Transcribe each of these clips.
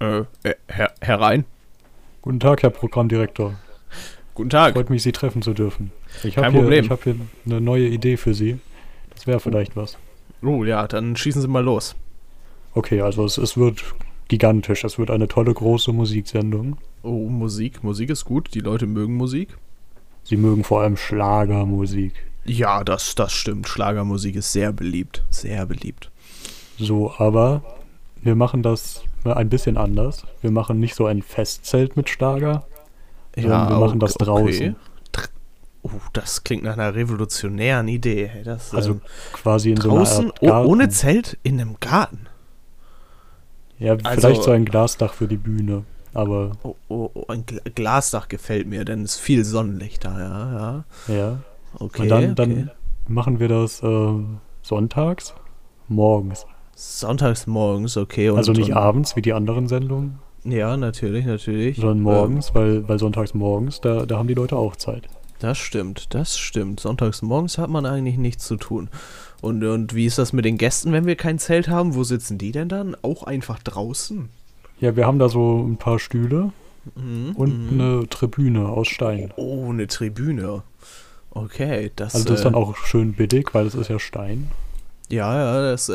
Äh, äh, her herein. Guten Tag, Herr Programmdirektor. Guten Tag. Freut mich, Sie treffen zu dürfen. Ich habe Kein hier, Problem. ich hab hier eine neue Idee für Sie. Das wäre vielleicht was. Oh ja, dann schießen Sie mal los. Okay, also es, es wird gigantisch. Es wird eine tolle, große Musiksendung. Oh, Musik. Musik ist gut. Die Leute mögen Musik. Sie mögen vor allem Schlagermusik. Ja, das, das stimmt. Schlagermusik ist sehr beliebt. Sehr beliebt. So, aber wir machen das ein bisschen anders. Wir machen nicht so ein Festzelt mit Schlager, sondern wir machen das okay. draußen. Dr- Oh, das klingt nach einer revolutionären Idee. Das, Also ähm, quasi in draußen, so einer oh, ohne Zelt, in einem Garten. Ja, Also- vielleicht so ein Glasdach für die Bühne. Aber Oh, oh, oh, ein Gl Glasdach gefällt mir, denn es ist viel Sonnenlicht da, ja, ja. ja. Okay, Und dann, okay. dann machen wir das äh, sonntags, morgens. Sonntags morgens, okay. Und, also nicht und, abends wie die anderen Sendungen, Ja, natürlich, natürlich. sondern morgens, weil, weil sonntags morgens, da, da haben die Leute auch Zeit. Ähm, das stimmt, das stimmt. Sonntags morgens hat man eigentlich nichts zu tun. Und, und wie ist das mit den Gästen, wenn wir kein Zelt haben? Wo sitzen die denn dann? Auch einfach draußen? Ja, wir haben da so ein paar Stühle Mhm, und mhm. eine Tribüne aus Stein. Oh, eine Tribüne. Okay, das, Also das ist äh, dann auch schön billig, weil es ist ja Stein. Ja, ja, das,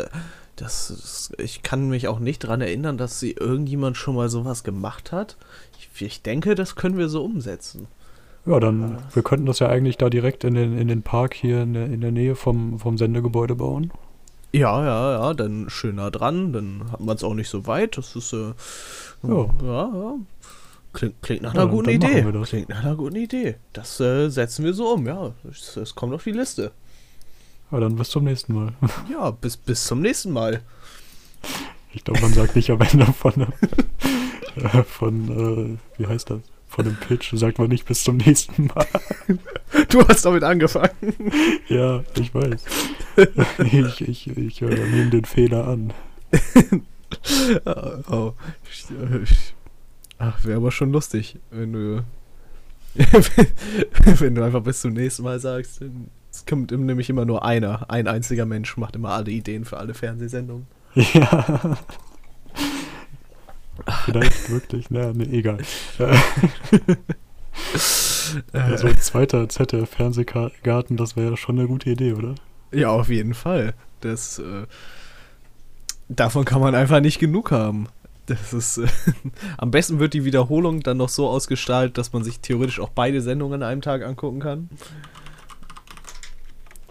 das, ist- ich kann mich auch nicht dran erinnern, dass sie irgendjemand schon mal sowas gemacht hat. Ich, ich denke, das können wir so umsetzen. Ja, dann, wir könnten das ja eigentlich da direkt in den, in den Park hier in der, in der Nähe vom, vom Sendegebäude bauen. Ja, ja, ja, dann schön nah dran, dann hat man es auch nicht so weit. Das ist, äh, Ja. ja, ja. Klingt, klingt nach Ja, einer guten dann machen Idee. das. Klingt nach einer guten Idee. Das äh, setzen wir so um, ja. Es kommt auf die Liste. Ja, dann bis zum nächsten Mal. Ja, bis, bis zum nächsten Mal. Ich glaube, man sagt nicht am Ende von, äh, von äh, wie heißt das? Von dem Pitch sagt man nicht bis zum nächsten Mal. Du hast damit angefangen. Ja, ich weiß. Ich, ich, ich äh, nehme den Fehler an. oh, oh. Ach, wäre aber schon lustig, wenn du. wenn du einfach bis zum nächsten Mal sagst. Es kommt nämlich immer nur einer. Ein einziger Mensch macht immer alle Ideen für alle Fernsehsendungen. Ja. Vielleicht wirklich, na, ne, egal. Äh, Äh, so ein zweiter ZDF-Fernsehgarten, das wäre ja schon eine gute Idee, oder? ja, auf jeden Fall. Das, äh, davon kann man einfach nicht genug haben. Das ist, äh, am besten wird die Wiederholung dann noch so ausgestaltet, dass man sich theoretisch auch beide Sendungen an einem Tag angucken kann.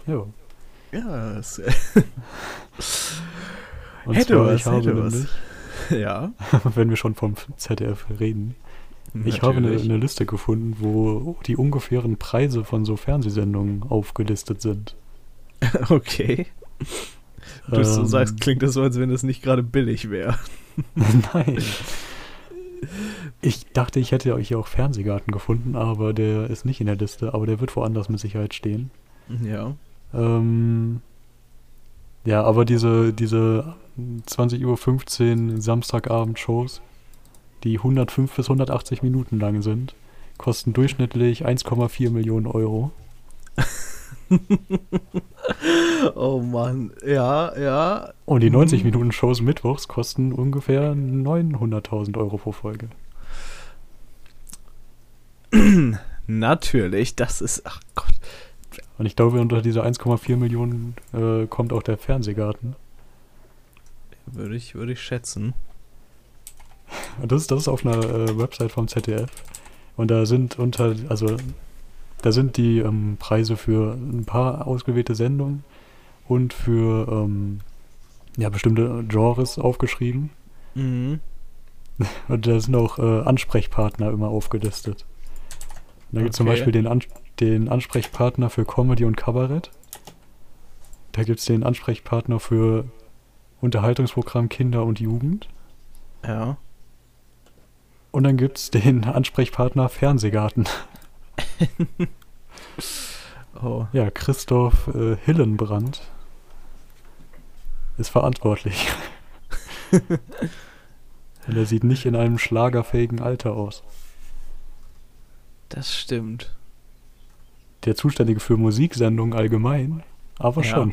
Ja. Ja, das, Und Hätte zwar, was, ich habe hätte was. nämlich, ja. wenn wir schon vom ZDF reden, ich habe eine, natürlich. eine Liste gefunden, wo die ungefähren Preise von so Fernsehsendungen aufgelistet sind. Okay. Du so Ähm, sagst, klingt das so, als wenn es nicht gerade billig wäre. Nein. Ich dachte, ich hätte euch auch Fernsehgarten gefunden, aber der ist nicht in der Liste, aber der wird woanders mit Sicherheit stehen. Ja. Ähm, ja, aber diese, diese 20.15 Uhr Samstagabend-Shows, die 105 bis 180 Minuten lang sind, kosten durchschnittlich 1,4 Millionen Euro. Oh Mann. Ja, ja. Und die Mhm. 90 Minuten Shows mittwochs kosten ungefähr 900.000 Euro pro Folge. Natürlich, das ist. Ach Gott. Und ich glaube, unter diese 1,4 Millionen äh, kommt auch der Fernsehgarten. Würde ich, würde ich schätzen. Und das ist, das ist auf einer äh, Website vom ZDF. Und da sind unter, also da sind die ähm, Preise für ein paar ausgewählte Sendungen und für ähm, ja, bestimmte Genres aufgeschrieben. Mhm. Und da sind auch äh, Ansprechpartner immer aufgelistet. Da gibt es zum Okay. Beispiel den, An den Ansprechpartner für Comedy und Kabarett. Da gibt es den Ansprechpartner für Unterhaltungsprogramm Kinder und Jugend. Ja. Und dann gibt es den Ansprechpartner Fernsehgarten. Oh. Ja, Christoph äh, Hillenbrand ist verantwortlich. Und er sieht nicht in einem schlagerfähigen Alter aus. Das stimmt. Der Zuständige für Musiksendungen allgemein, aber Ja. schon.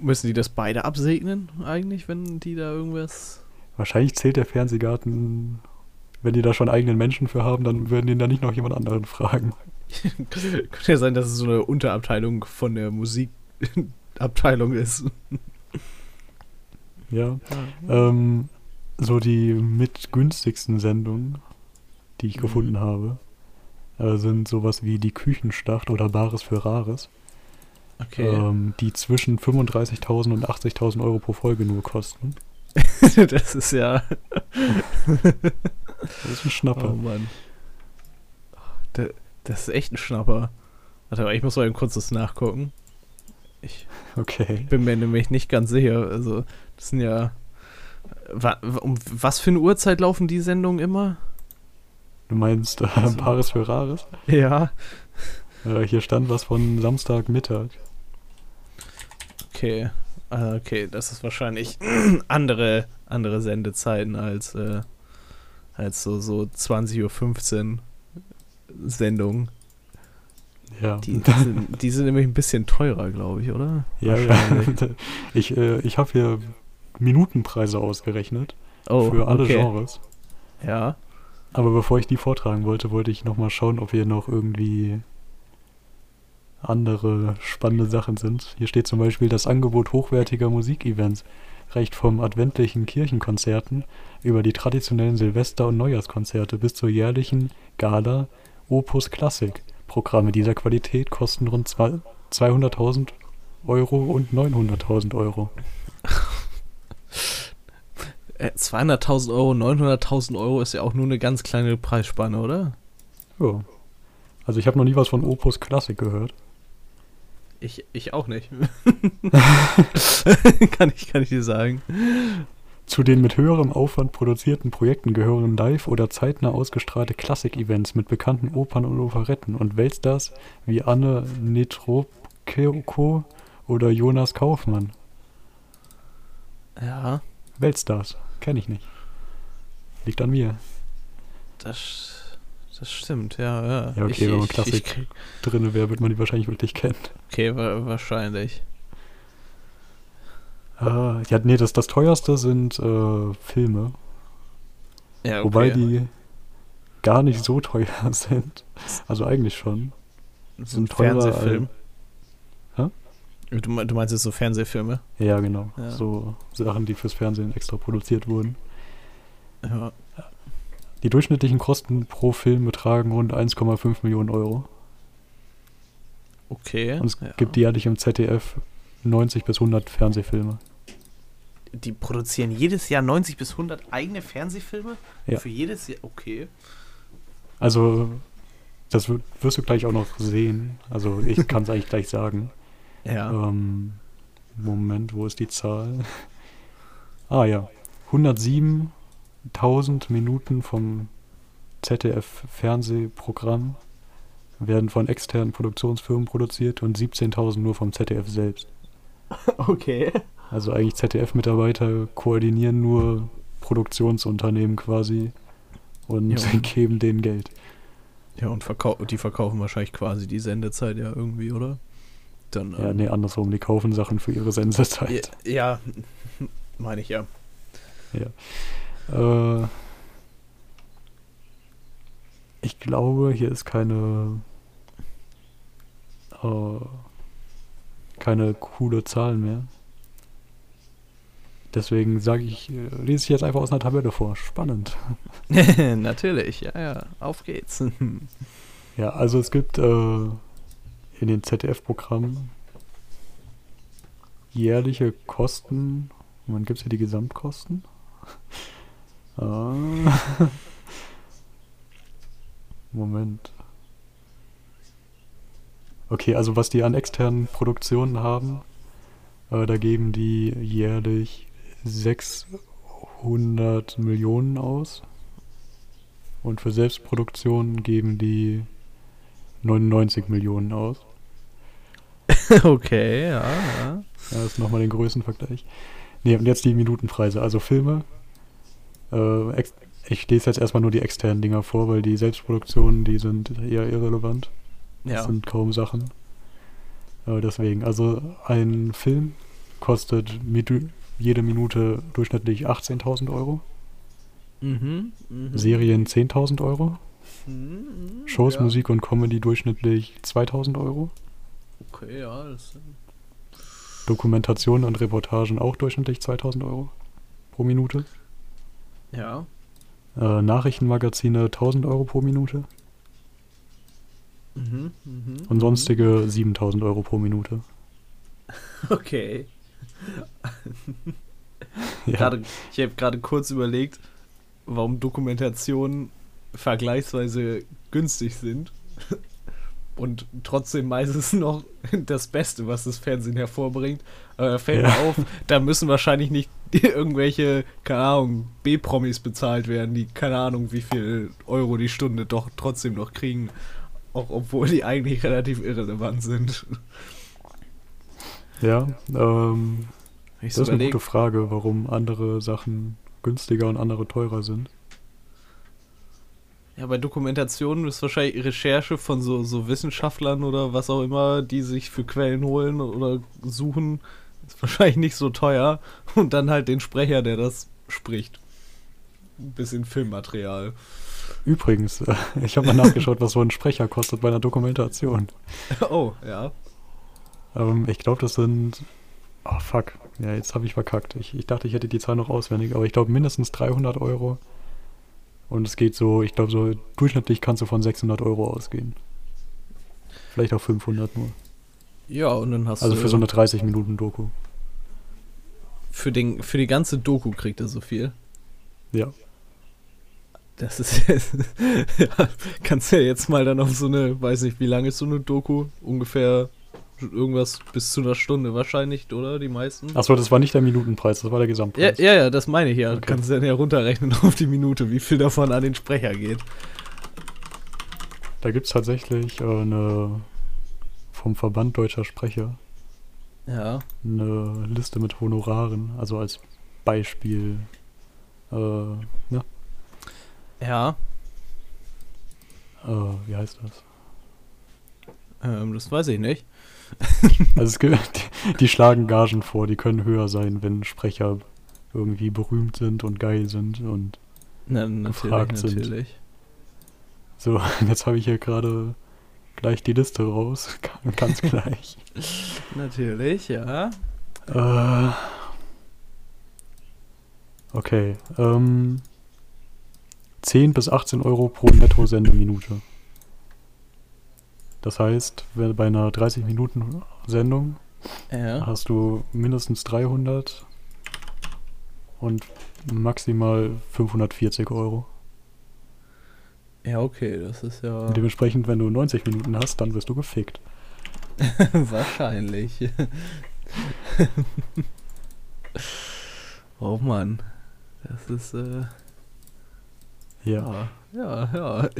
Müssen die das beide absegnen eigentlich, wenn die da irgendwas. Wahrscheinlich zählt der Fernsehgarten, wenn die da schon eigenen Menschen für haben, dann würden die da nicht noch jemand anderen fragen. Könnte ja sein, dass es so eine Unterabteilung von der Musikabteilung ist. Ja. Ähm, so die mit günstigsten Sendungen, die ich Mhm. gefunden habe, äh, sind sowas wie die Küchenstadt oder Bares für Rares, Okay. ähm, die zwischen 35.000 und 80.000 Euro pro Folge nur kosten. das ist ja. Das ist ein Schnapper. Oh Mann. Da- Das ist echt ein Schnapper. Warte, aber ich muss mal eben kurz das nachgucken. Ich Okay. bin mir nämlich nicht ganz sicher. Also, das sind ja. Um was für eine Uhrzeit laufen die Sendungen immer? Du meinst äh, Also- Bares für Rares? Ja. Äh, hier stand was von Samstagmittag. Okay. Ah, Okay, das ist wahrscheinlich andere, andere Sendezeiten als, äh, als so, so 20.15 Uhr Sendungen. Ja. Die, die, sind, die sind nämlich ein bisschen teurer, glaube ich, oder? ja, ja. Ich, äh, ich habe hier Minutenpreise ausgerechnet Oh, für alle okay. Genres. Ja. Aber bevor ich die vortragen wollte, wollte ich nochmal schauen, ob hier noch irgendwie andere spannende Sachen sind. Hier steht zum Beispiel, das Angebot hochwertiger Musikevents reicht vom adventlichen Kirchenkonzerten über die traditionellen Silvester- und Neujahrskonzerte bis zur jährlichen Gala Opus Classic. Programme dieser Qualität kosten rund zwei- 200.000 Euro und 900.000 Euro. Äh, 200.000 Euro, 900.000 Euro ist ja auch nur eine ganz kleine Preisspanne, oder? Ja. Also ich habe noch nie was von Opus Classic gehört. Ich, ich auch nicht. kann, ich, kann ich dir sagen. Zu den mit höherem Aufwand produzierten Projekten gehören live oder zeitnah ausgestrahlte Klassik-Events mit bekannten Opern und Operetten und Weltstars wie Anne Netrebko oder Jonas Kaufmann. Ja, Weltstars, kenne ich nicht. Liegt an mir. das, das stimmt, ja. Ja, Ja, okay, wenn man ich, Klassik- Ich, Drinne wäre, wird man die wahrscheinlich wirklich kennen. okay, wa wahrscheinlich. Ah, ja, nee, das, das teuerste sind äh, Filme, Ja, okay. wobei die gar nicht so teuer sind. Also eigentlich schon. ein sind teurer Fernsehfilm. Du, me- du meinst jetzt so Fernsehfilme? Ja, genau. Ja. So Sachen, die fürs Fernsehen extra produziert wurden. Ja. Die durchschnittlichen Kosten pro Film betragen rund 1,5 Millionen Euro. Okay. Und es ja. gibt jährlich im ZDF 90 bis 100 Fernsehfilme. Die produzieren jedes Jahr 90 bis 100 eigene Fernsehfilme? Ja. Für jedes Jahr? Okay. Also, das wirst du gleich auch noch sehen. Also, ich kann es eigentlich gleich sagen. Ja. Ähm, Moment, wo ist die Zahl? Ah ja, 107.000 Minuten vom ZDF-Fernsehprogramm werden von externen Produktionsfirmen produziert und 17.000 nur vom ZDF selbst. Okay. Also eigentlich ZDF-Mitarbeiter koordinieren nur Produktionsunternehmen quasi und Ja. geben denen Geld. Ja, und verkau die verkaufen wahrscheinlich quasi die Sendezeit ja irgendwie, oder? Dann, Ja, ähm, nee, andersrum, die kaufen Sachen für ihre Sendezeit. ja, ja meine ich ja. Äh, ich glaube, hier ist keine äh, keine coole Zahl mehr. Deswegen sage ich, äh, lese ich jetzt einfach aus einer Tabelle vor. Spannend. Natürlich, ja, ja. Auf geht's. Ja, also es gibt äh, in den ZDF-Programmen jährliche Kosten. Moment, gibt es hier die Gesamtkosten? Ah. Moment. Okay, also was die an externen Produktionen haben, äh, da geben die jährlich 600 Millionen aus. Und für Selbstproduktion geben die 99 Millionen aus. okay, ja, ja. Ja, das ist nochmal den Größenvergleich. Ne, und jetzt die Minutenpreise. Also Filme. Äh, ich lese jetzt erstmal nur die externen Dinger vor, weil die Selbstproduktionen, die sind eher irrelevant. Das Ja. sind kaum Sachen. Äh, deswegen, also ein Film kostet mit, jede Minute durchschnittlich 18.000 Euro. Mhm. mhm. Serien 10.000 Euro. Mhm, Shows, ja. Musik und Comedy durchschnittlich 2.000 Euro. Okay, ja, das Dokumentationen und Reportagen auch durchschnittlich 2.000 Euro pro Minute. ja. Äh, Nachrichtenmagazine 1.000 Euro pro Minute. Mhm, mhm, Und mhm. sonstige 7.000 Euro pro Minute. Okay. Ja. Gerade, ich habe gerade kurz überlegt, warum Dokumentationen vergleichsweise günstig sind und trotzdem meistens noch das Beste, was das Fernsehen hervorbringt. Äh, fällt Ja. mir auf, da müssen wahrscheinlich nicht irgendwelche, keine Ahnung, B-Promis bezahlt werden, die keine Ahnung, wie viel Euro die Stunde doch trotzdem noch kriegen, auch obwohl die eigentlich relativ irrelevant sind. Ja, ähm, ich das ist eine gute Frage, warum andere Sachen günstiger und andere teurer sind. Ja, bei Dokumentationen ist wahrscheinlich Recherche von so, so Wissenschaftlern oder was auch immer, die sich für Quellen holen oder suchen, ist wahrscheinlich nicht so teuer. Und dann halt den Sprecher, der das spricht. Ein bisschen Filmmaterial. Übrigens, äh, ich habe mal nachgeschaut, was so ein Sprecher kostet bei einer Dokumentation. Oh, ja. Ähm, ich glaube, das sind. Oh, fuck. Ja, jetzt habe ich verkackt. Ich, ich dachte, ich hätte die Zahl noch auswendig, aber ich glaube mindestens 300 Euro. Und es geht so, ich glaube, so durchschnittlich kannst du von 600 Euro ausgehen. Vielleicht auch 500 nur. Ja, und dann hast Also du. für so eine 30-Minuten-Doku. für, den, für die ganze Doku kriegt er so viel. Ja. Das ist jetzt. ja, kannst ja jetzt mal dann auf so eine, weiß nicht, wie lange ist so eine Doku? Ungefähr irgendwas bis zu einer Stunde wahrscheinlich, oder? Die meisten? Achso, das war nicht der Minutenpreis, das war der Ja, Gesamtpreis. ja, ja, das meine ich ja. Okay. Kannst du dann ja runterrechnen auf die Minute, wie viel davon an den Sprecher geht. Da gibt es tatsächlich äh, eine vom Verband Deutscher Sprecher Ja. eine Liste mit Honoraren, also als Beispiel. Äh, ne? Ja, Äh, wie heißt das? ähm, das weiß ich nicht. Also es gibt, die, die schlagen Gagen vor, die können höher sein, wenn Sprecher irgendwie berühmt sind und geil sind und Na, Gefragt sind. natürlich. so. Jetzt habe ich hier gerade gleich die Liste raus, ganz gleich. Natürlich, ja. Äh, okay, ähm, 10 bis 18 Euro pro Netto-Sendeminute. Das heißt, bei einer 30-Minuten-Sendung Ja. hast du mindestens 300 und maximal 540 Euro. Ja, okay, das ist ja Und dementsprechend, wenn du 90 Minuten hast, dann wirst du gefickt. wahrscheinlich. oh Mann. Das ist, äh, Ja. ja, ja.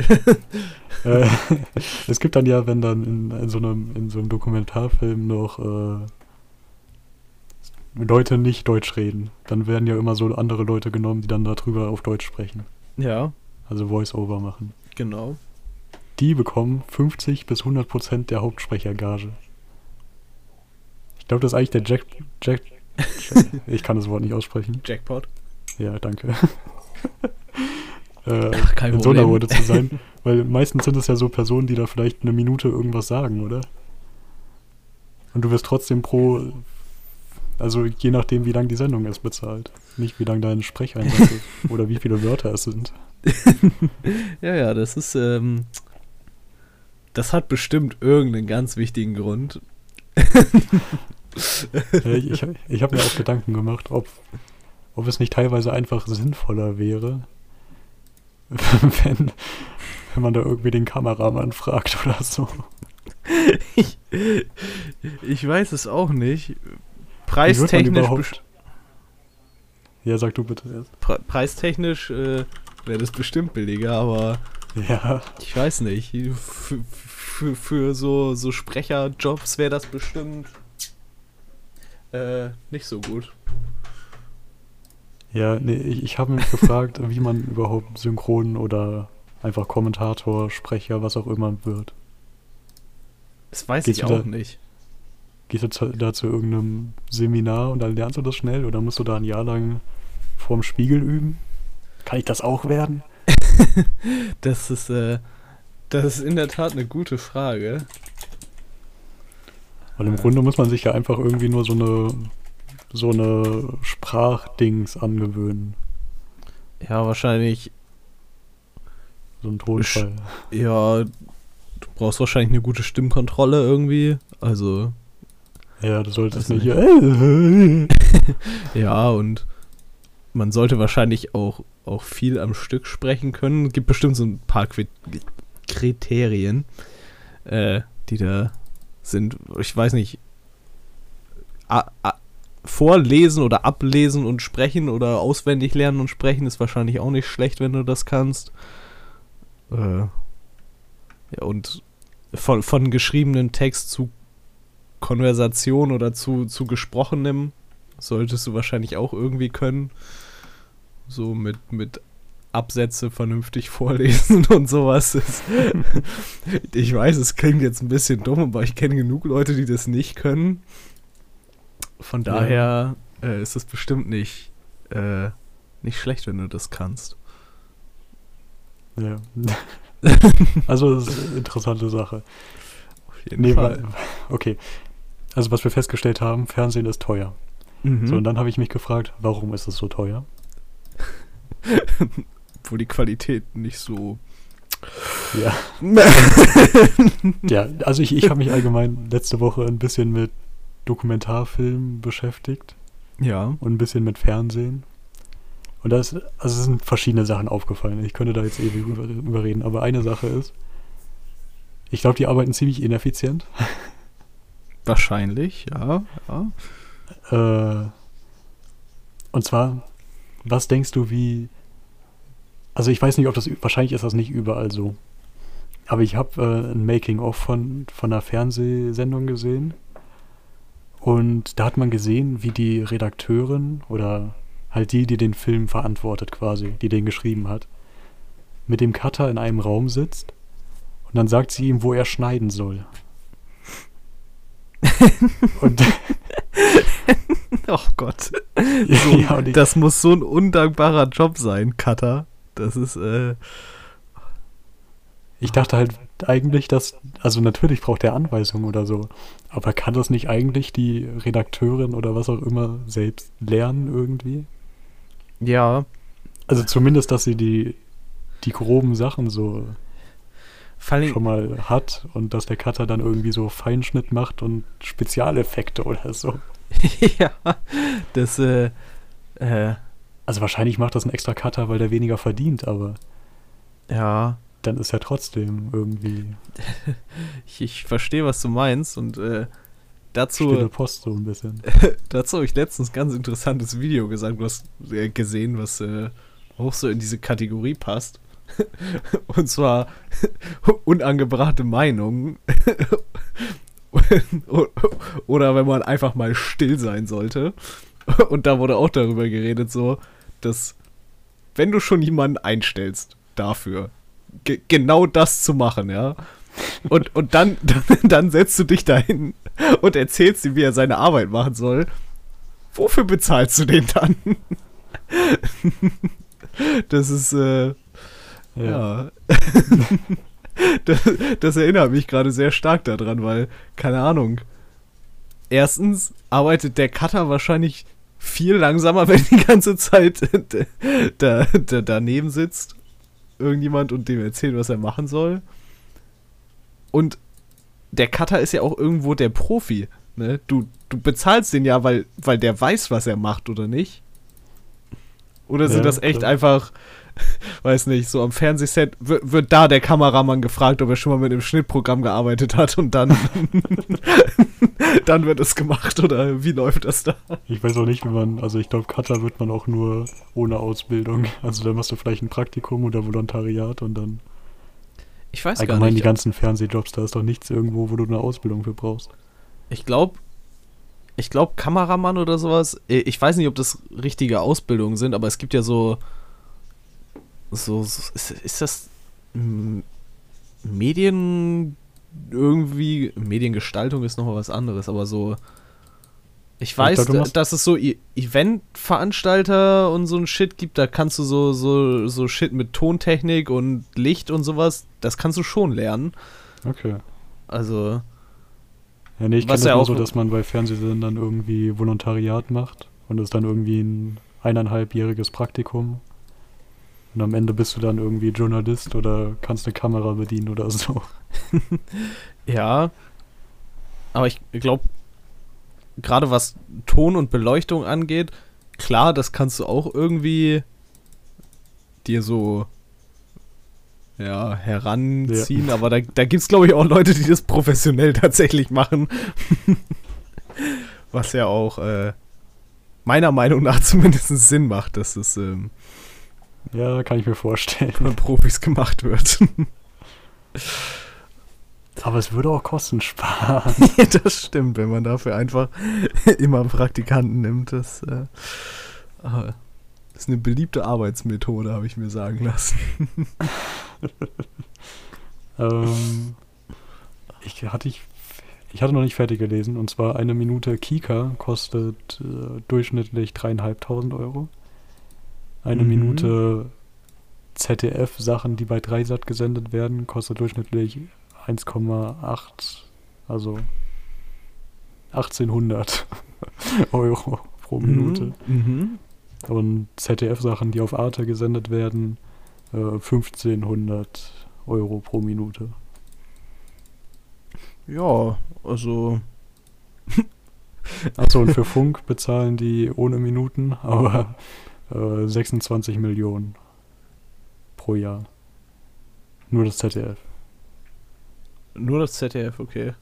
Äh, es gibt dann ja, wenn dann in, in, so, einem, in so einem Dokumentarfilm noch äh, Leute nicht Deutsch reden, dann werden ja immer so andere Leute genommen, die dann darüber auf Deutsch sprechen. ja, Also Voice-Over machen. genau. Die bekommen 50 bis 100 Prozent der Hauptsprechergage. Ich glaube, das ist eigentlich der Jack, Jack, Jack. Ich kann das Wort nicht aussprechen. Jackpot. Ja, danke. Äh, Ach, in so einer. Runde zu sein. Weil meistens sind es ja so Personen, die da vielleicht eine Minute irgendwas sagen, oder? Und du wirst trotzdem pro, also je nachdem, wie lang die Sendung ist, bezahlt. Nicht wie lang dein Sprecheinsatz ist oder wie viele Wörter es sind. Ja, ja, das ist, ähm, das hat bestimmt irgendeinen ganz wichtigen Grund. Ich ich, ich habe mir auch Gedanken gemacht, ob, ob es nicht teilweise einfach sinnvoller wäre, wenn, wenn man da irgendwie den Kameramann fragt oder so. ich, ich weiß es auch nicht. Preistechnisch, Ja, sag du bitte erst. pre preistechnisch äh, wäre das bestimmt billiger, aber Ja, ich weiß nicht. Für, für, für so, so Sprecherjobs wäre das bestimmt äh, nicht so gut. Ja, nee, ich, ich habe mich gefragt, wie man überhaupt Synchron oder einfach Kommentator, Sprecher, was auch immer wird. Das weiß Geht's ich auch wieder- nicht. gehst du da zu irgendeinem Seminar und dann lernst du das schnell oder musst du da ein Jahr lang vorm Spiegel üben? Kann ich das auch werden? Das ist, äh, das ist in der Tat eine gute Frage. Weil im Grunde muss man sich ja einfach irgendwie nur so eine so eine Sprachdings angewöhnen. Ja, wahrscheinlich, So ein Tonfall. ja, du brauchst wahrscheinlich eine gute Stimmkontrolle irgendwie. Also, Ja, du solltest Weiß nicht hier. ja, und man sollte wahrscheinlich auch, auch viel am Stück sprechen können. Es gibt bestimmt so ein paar Kriterien, äh, die da sind. Ich weiß nicht. A a vorlesen oder ablesen und sprechen oder auswendig lernen und sprechen ist wahrscheinlich auch nicht schlecht, wenn du das kannst. Äh, ja, und von, von geschriebenem Text zu Konversation oder zu, zu gesprochenem solltest du wahrscheinlich auch irgendwie können. So mit, mit Absätze vernünftig vorlesen und sowas. Ich weiß, es klingt jetzt ein bisschen dumm, aber ich kenne genug Leute, die das nicht können. Von Ja. daher äh, ist es bestimmt nicht, äh, nicht schlecht, wenn du das kannst. Ja. Also, das ist eine interessante Sache. Auf jeden Nee, Fall. weil, okay. Also, was wir festgestellt haben, Fernsehen ist teuer. Mhm. So, und dann habe ich mich gefragt, warum ist es so teuer? Wo die Qualität nicht so. Ja. Ja, also ich, ich habe mich allgemein letzte Woche ein bisschen mit Dokumentarfilmen beschäftigt ja. und ein bisschen mit Fernsehen. Und da ist, also es sind verschiedene Sachen aufgefallen. Ich könnte da jetzt ewig über, überreden, aber eine Sache ist, ich glaube, die arbeiten ziemlich ineffizient. Wahrscheinlich, ja. ja. Äh, und zwar, was denkst du, wie. Also, ich weiß nicht, ob das. Wahrscheinlich ist das nicht überall so. Aber ich habe äh, ein Making-of von, von einer Fernsehsendung gesehen. Und da hat man gesehen, wie die Redakteurin oder halt die, die den Film verantwortet quasi, die den geschrieben hat, mit dem Cutter in einem Raum sitzt. Und dann sagt sie ihm, wo er schneiden soll. und Oh Gott. So, ja, ich, das muss so ein undankbarer Job sein, Cutter. Das ist, äh. Ich dachte halt eigentlich, dass, also natürlich braucht er Anweisungen oder so, aber kann das nicht eigentlich die Redakteurin oder was auch immer selbst lernen irgendwie? Ja. Also zumindest, dass sie die, die groben Sachen so allem, schon mal hat und dass der Cutter dann irgendwie so Feinschnitt macht und Spezialeffekte oder so. ja. Das, äh. Äh. Also wahrscheinlich macht das ein extra Cutter, weil der weniger verdient, aber Ja. Dann ist er trotzdem irgendwie Ich, ich verstehe, was du meinst und, äh. Dazu. stille Post so ein bisschen. Dazu habe ich letztens ein ganz interessantes Video gesagt, was, äh, gesehen, was äh, auch so in diese Kategorie passt. Und zwar unangebrachte Meinungen. Oder wenn man einfach mal still sein sollte. Und da wurde auch darüber geredet, so, dass wenn du schon jemanden einstellst dafür, genau das zu machen, ja. Und, und dann, dann, setzt du dich dahin und erzählst ihm, wie er seine Arbeit machen soll. Wofür bezahlst du den dann? das ist, äh, ja. das, das erinnert mich gerade sehr stark daran, weil, keine Ahnung. Erstens arbeitet der Cutter wahrscheinlich viel langsamer, wenn die ganze Zeit da, da, daneben sitzt. Irgendjemand und dem erzählt, was er machen soll. Und der Cutter ist ja auch irgendwo der Profi. Ne? Du, du bezahlst den ja, weil, weil der weiß, was er macht, oder nicht? Oder sind Ja, das echt klar. einfach, weiß nicht, so am Fernsehset wird, wird da der Kameramann gefragt, ob er schon mal mit einem Schnittprogramm gearbeitet hat und dann, dann wird es gemacht oder wie läuft das da? Ich weiß auch nicht, wie man, also ich glaube, Cutter wird man auch nur ohne Ausbildung. Also da machst du vielleicht ein Praktikum oder Volontariat und dann Ich weiß allgemein die ganzen Fernsehjobs, da ist doch nichts irgendwo, wo du eine Ausbildung für brauchst. Ich glaube, ich glaube Kameramann oder sowas. äh, Ich weiß nicht, ob das richtige Ausbildungen sind, aber es gibt ja so, so, so ist, ist das mm, irgendwie, Mediengestaltung ist nochmal was anderes, aber so, ich Ich weiß, glaub, du machst- dass es so E- Eventveranstalter und so ein Shit gibt, da kannst du so, so, so Shit mit Tontechnik und Licht und sowas, das kannst du schon lernen. Okay. Also, Ja, nee, ich kenne das ja nur auch- so, dass man bei Fernsehsendern irgendwie Volontariat macht und das ist dann irgendwie ein eineinhalbjähriges Praktikum. Und am Ende bist du dann irgendwie Journalist oder kannst eine Kamera bedienen oder so. ja. Aber ich glaube, gerade was Ton und Beleuchtung angeht, klar, das kannst du auch irgendwie dir so ja, heranziehen, aber da, da gibt es, glaube ich, auch Leute, die das professionell tatsächlich machen. Was ja auch äh, meiner Meinung nach zumindest Sinn macht, dass es ähm, Ja, kann ich mir vorstellen. von Profis gemacht wird. Aber es würde auch Kosten sparen. das stimmt, wenn man dafür einfach immer Praktikanten nimmt. Das, äh, ah, ist eine beliebte Arbeitsmethode, habe ich mir sagen lassen. ähm, ich, hatte ich, ich hatte noch nicht fertig gelesen und zwar eine Minute Kika kostet äh, durchschnittlich dreieinhalbtausend Euro. Eine Mhm. Minute ZDF-Sachen, die bei Dreisat gesendet werden, kostet durchschnittlich 1,8, also 1800 Euro pro Minute. Mhm. Und ZDF-Sachen, die auf Arte gesendet werden, äh, 1500 Euro pro Minute. Ja, also. Achso, und für Funk bezahlen die ohne Minuten, aber äh, 26 Millionen pro Jahr. Nur das ZDF. Nur das ZDF, okay.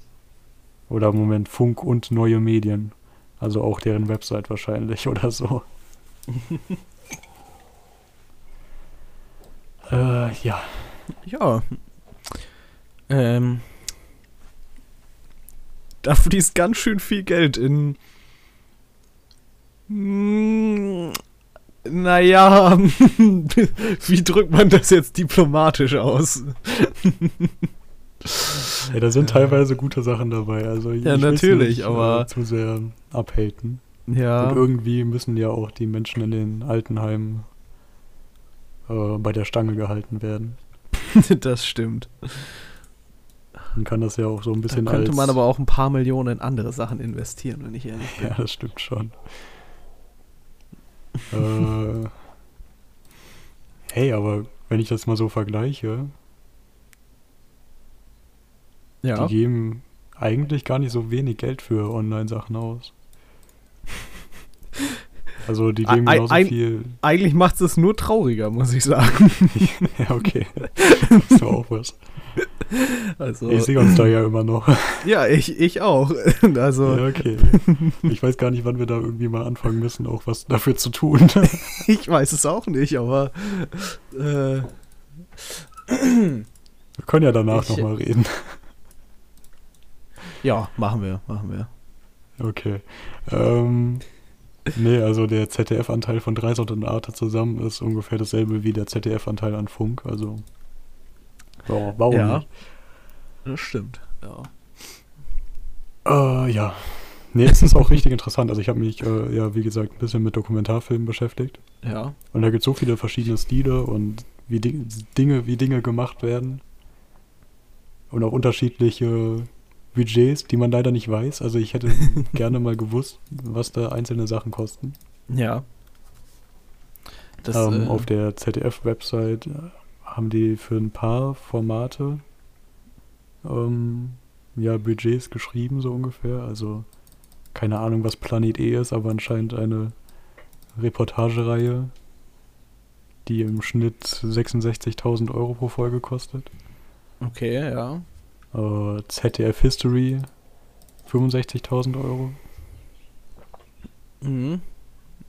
Oder im Moment Funk und neue Medien. Also auch deren Website wahrscheinlich oder so. äh, ja. Ja. Ähm. Da fließt ganz schön viel Geld in. Naja, wie drückt man das jetzt diplomatisch aus? ja. Da sind teilweise gute Sachen dabei. Also Ja, natürlich, nicht, aber- Äh, zu sehr abhaten. Ja. Und irgendwie müssen ja auch die Menschen in den Altenheimen äh, bei der Stange gehalten werden. das stimmt. Man kann das ja auch so ein Da bisschen könnte als... man aber auch ein paar Millionen in andere Sachen investieren, wenn ich ehrlich bin. Ja, das stimmt schon. Äh, hey, aber wenn ich das mal so vergleiche, Ja. die geben eigentlich gar nicht so wenig Geld für Online-Sachen aus. Also die geben genauso ein- viel. Eigentlich macht es nur trauriger, muss ich sagen. ja, okay. Das ist auch was. Also, Ich sehe uns da ja immer noch. ja, ich, ich auch. Also, Ja, okay. Ich weiß gar nicht, wann wir da irgendwie mal anfangen müssen, auch was dafür zu tun. ich weiß es auch nicht, aber äh, Wir können ja danach nochmal reden. ja, machen wir, machen wir. Okay. Ähm, nee, also der ZDF-Anteil von Dreisat und Arte zusammen ist ungefähr dasselbe wie der ZDF-Anteil an Funk. Also, warum, warum Ja. nicht? Das stimmt. Ja. Äh, ja. Nee, es ist auch richtig interessant. Also ich habe mich, äh, ja, wie gesagt, ein bisschen mit Dokumentarfilmen beschäftigt. Ja. Und da gibt es so viele verschiedene Stile und wie Ding- Dinge, wie Dinge gemacht werden. Und auch unterschiedliche Budgets, die man leider nicht weiß. Also ich hätte gerne mal gewusst, was da einzelne Sachen kosten. Ja. Das, ähm, äh, auf der ZDF-Website haben die für ein paar Formate ähm, ja, Budgets geschrieben, so ungefähr. Also keine Ahnung, was Planet E ist, aber anscheinend eine Reportagereihe, die im Schnitt 66.000 Euro pro Folge kostet. okay, ja. Äh, ZDF History 65.000 Euro. Mhm.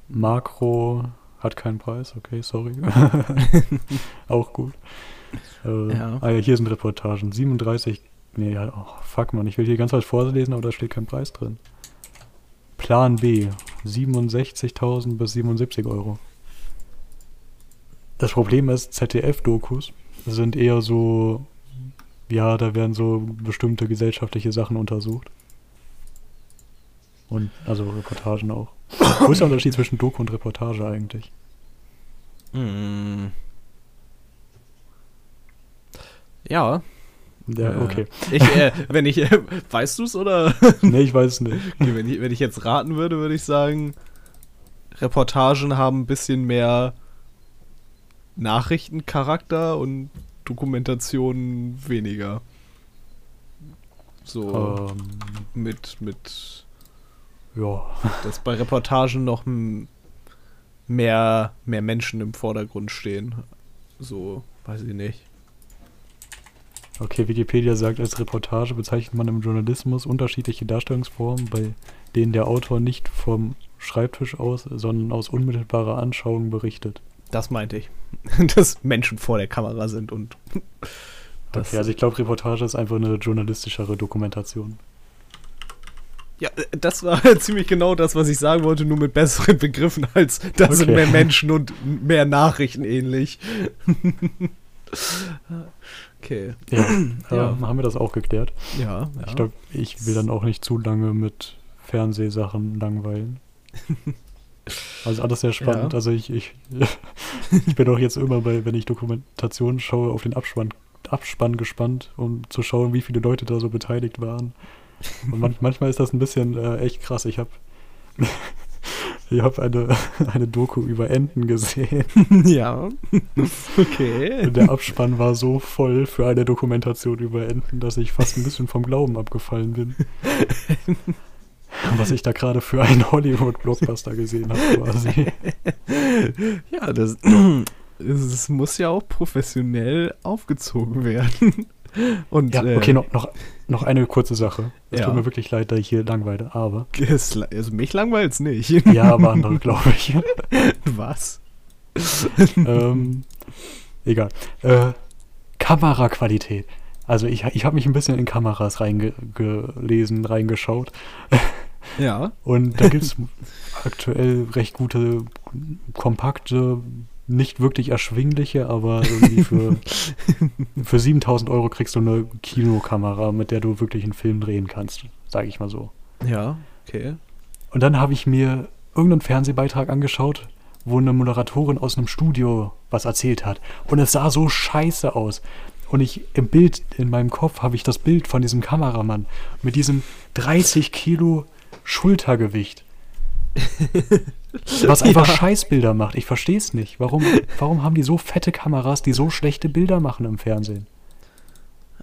Makro hat keinen Preis, okay, sorry. Auch gut. Äh, Ja. Ah ja, hier sind Reportagen. 37. Nee, ja, oh, fuck man, ich will hier ganz was vorlesen, aber da steht kein Preis drin. Plan B. 67.000 bis 77 Euro. Das Problem ist, ZDF-Dokus sind eher so, ja, da werden so bestimmte gesellschaftliche Sachen untersucht. Und also Reportagen auch. Wo ist der Unterschied zwischen Doku und Reportage eigentlich? Mm. Ja. Ja, äh, okay. Ich, äh, wenn ich, äh, weißt du es oder? Nee, ich weiß es nicht. Okay, wenn, ich, wenn ich jetzt raten würde, würde ich sagen, Reportagen haben ein bisschen mehr Nachrichtencharakter und Dokumentationen weniger. So Ähm, mit, mit, ja. dass bei Reportagen noch mehr, mehr Menschen im Vordergrund stehen. So, weiß ich nicht. Okay, Wikipedia sagt, als Reportage bezeichnet man im Journalismus unterschiedliche Darstellungsformen, bei denen der Autor nicht vom Schreibtisch aus, sondern aus unmittelbarer Anschauung berichtet. Das meinte ich. Dass Menschen vor der Kamera sind und. Das, Okay, also ich glaube, Reportage ist einfach eine journalistischere Dokumentation. Ja, äh, das war ziemlich genau das, was ich sagen wollte, nur mit besseren Begriffen als das sind Okay. mehr Menschen und mehr Nachrichten ähnlich. okay. Ja, Ja. ähm, haben wir das auch geklärt. Ja, ja. Ich glaube, ich will dann auch nicht zu lange mit Fernsehsachen langweilen. Also alles sehr spannend. Ja. Also ich, ich, ich bin auch jetzt immer bei, wenn ich Dokumentationen schaue, auf den Abspann, Abspann gespannt, um zu schauen, wie viele Leute da so beteiligt waren. Und man, manchmal ist das ein bisschen äh, echt krass. Ich habe ich hab eine, eine Doku über Enten gesehen. ja. okay. Und der Abspann war so voll für eine Dokumentation über Enten, dass ich fast ein bisschen vom Glauben abgefallen bin. Was ich da gerade für einen Hollywood-Blockbuster gesehen habe, quasi. Ja, das, es muss ja auch professionell aufgezogen werden. Und, Ja, äh, okay, noch, noch, noch eine kurze Sache. Es Ja. tut mir wirklich leid, dass ich hier langweile, aber. es, also mich langweilt's nicht. Ja, aber andere, glaube ich. Was? ähm, egal. Äh, Kameraqualität. Also ich, ich habe mich ein bisschen in Kameras reingelesen, reingeschaut. Ja. Und da gibt es aktuell recht gute, kompakte, nicht wirklich erschwingliche, aber irgendwie für, für 7000 Euro kriegst du eine Kinokamera, mit der du wirklich einen Film drehen kannst, sage ich mal so. Ja, okay. Und dann habe ich mir irgendeinen Fernsehbeitrag angeschaut, wo eine Moderatorin aus einem Studio was erzählt hat. Und es sah so scheiße aus. Und ich im Bild, in meinem Kopf, habe ich das Bild von diesem Kameramann mit diesem 30 Kilo Schultergewicht. Was einfach Ja. Scheißbilder macht. Ich verstehe es nicht. Warum, warum haben die so fette Kameras, die so schlechte Bilder machen im Fernsehen?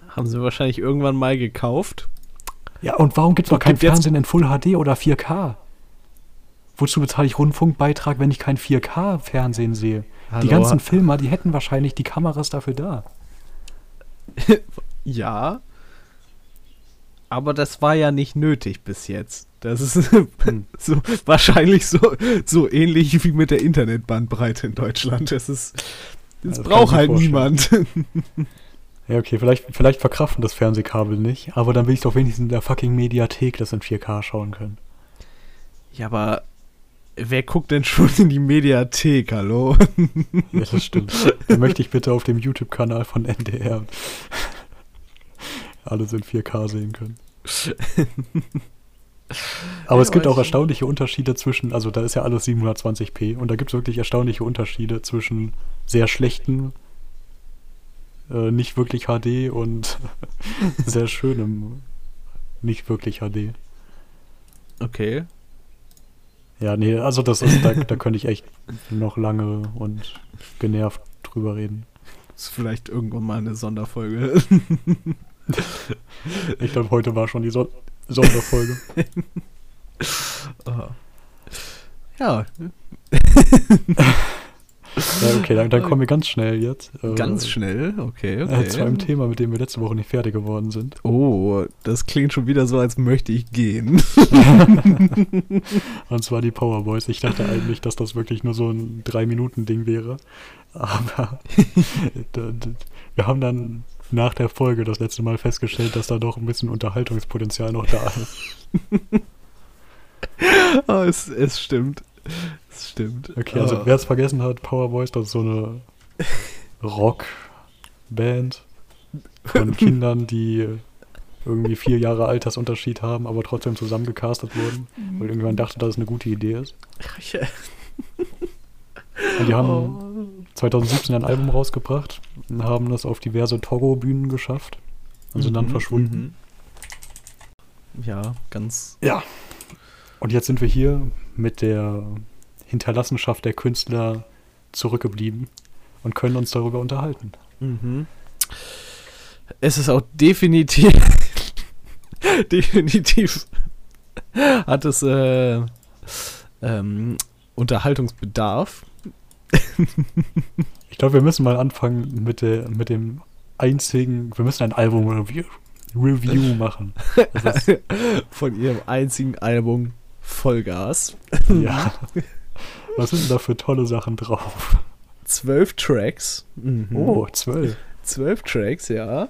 Haben sie wahrscheinlich irgendwann mal gekauft. Ja, und warum gibt es noch kein Fernsehen in Full HD oder 4K? Wozu bezahle ich Rundfunkbeitrag, wenn ich kein 4K-Fernsehen sehe? Hallo? Die ganzen Filmer, die hätten wahrscheinlich die Kameras dafür da. Ja. Aber das war ja nicht nötig bis jetzt. Das ist Hm. so wahrscheinlich so, so ähnlich wie mit der Internetbandbreite in Deutschland. Das ist. Das ich braucht halt niemand. Ja, okay, vielleicht, vielleicht verkraften das Fernsehkabel nicht, aber dann will ich doch wenigstens in der fucking Mediathek das in 4K schauen können. Ja, aber wer guckt denn schon in die Mediathek, hallo? Ja, das stimmt. dann möchte ich bitte auf dem YouTube-Kanal von NDR alles in 4K sehen können. Aber Ja, es gibt auch ich. erstaunliche Unterschiede zwischen, also da ist ja alles 720p und da gibt es wirklich erstaunliche Unterschiede zwischen sehr schlechten, äh, nicht wirklich HD und sehr schönem, nicht wirklich HD. Okay. Ja, nee, also das ist, da, da könnte ich echt noch lange und genervt drüber reden. Das ist vielleicht irgendwann mal eine Sonderfolge. Ich glaube, heute war schon die Son Sonderfolge. Aha. ja, Ja, okay, dann, dann kommen wir ganz schnell jetzt. äh, ganz schnell. Okay, Äh, okay. zu einem Thema, mit dem wir letzte Woche nicht fertig geworden sind. Oh, das klingt schon wieder so, als möchte ich gehen. Und zwar die Powerboys. Ich dachte eigentlich, dass das wirklich nur so ein Drei-Minuten-Ding wäre. Aber wir haben dann nach der Folge das letzte Mal festgestellt, dass da doch ein bisschen Unterhaltungspotenzial noch da ist. oh, es, es stimmt. Es stimmt. Okay, also Oh. wer es vergessen hat, Powerboys, das ist so eine Rockband. von Kindern, die irgendwie vier Jahre Altersunterschied haben, aber trotzdem zusammengecastet wurden, weil irgendjemand dachte, dass es eine gute Idee ist. Und die haben Oh. 2017 ein Album rausgebracht und haben das auf diverse Togo-Bühnen geschafft und sind dann Mhm, verschwunden. mhm. Ja, ganz. Ja. Und jetzt sind wir hier mit der Hinterlassenschaft der Künstler zurückgeblieben und können uns darüber unterhalten. Mhm. Es ist auch definitiv. definitiv. Hat es äh, ähm, Unterhaltungsbedarf. Ich glaube, wir müssen mal anfangen mit, der, mit dem einzigen, wir müssen ein Album-Review Review machen. Das ist, Von ihrem einzigen Album Vollgas. ja. Was sind denn da für tolle Sachen drauf? Zwölf Tracks. Mhm. Oh, zwölf. Zwölf Tracks, ja.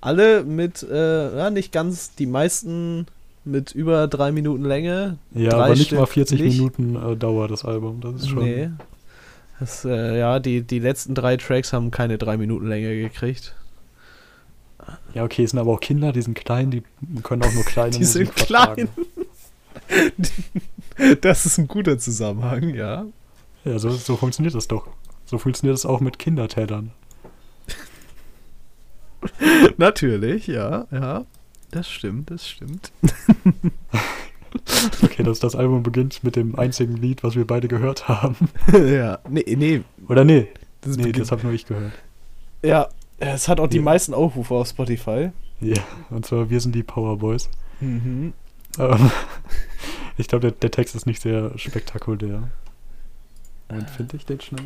Alle mit, äh, ja, nicht ganz, die meisten mit über drei Minuten Länge. Ja, aber nicht mal 40 nicht. Minuten äh, dauert das Album. Das ist schon. Nee. Das, äh, ja, die, die letzten drei Tracks haben keine drei Minuten Länge gekriegt. Ja, okay, es sind aber auch Kinder, die sind klein, die können auch nur kleine Die Musik sind klein. Das ist ein guter Zusammenhang, ja. Ja, so, so funktioniert das doch. So funktioniert das auch mit Kindertellern. Natürlich, ja, ja. Das stimmt, das stimmt. Okay, das, das Album beginnt mit dem einzigen Lied, was wir beide gehört haben. ja, nee, nee. Oder nee? Das Nee, das habe nur ich gehört. ja, es hat auch die Ja. meisten Aufrufe auf Spotify. Ja, und zwar Wir sind die Powerboys. Mhm. Ähm, ich glaube, der, der Text ist nicht sehr spektakulär. Und finde ich den schnell?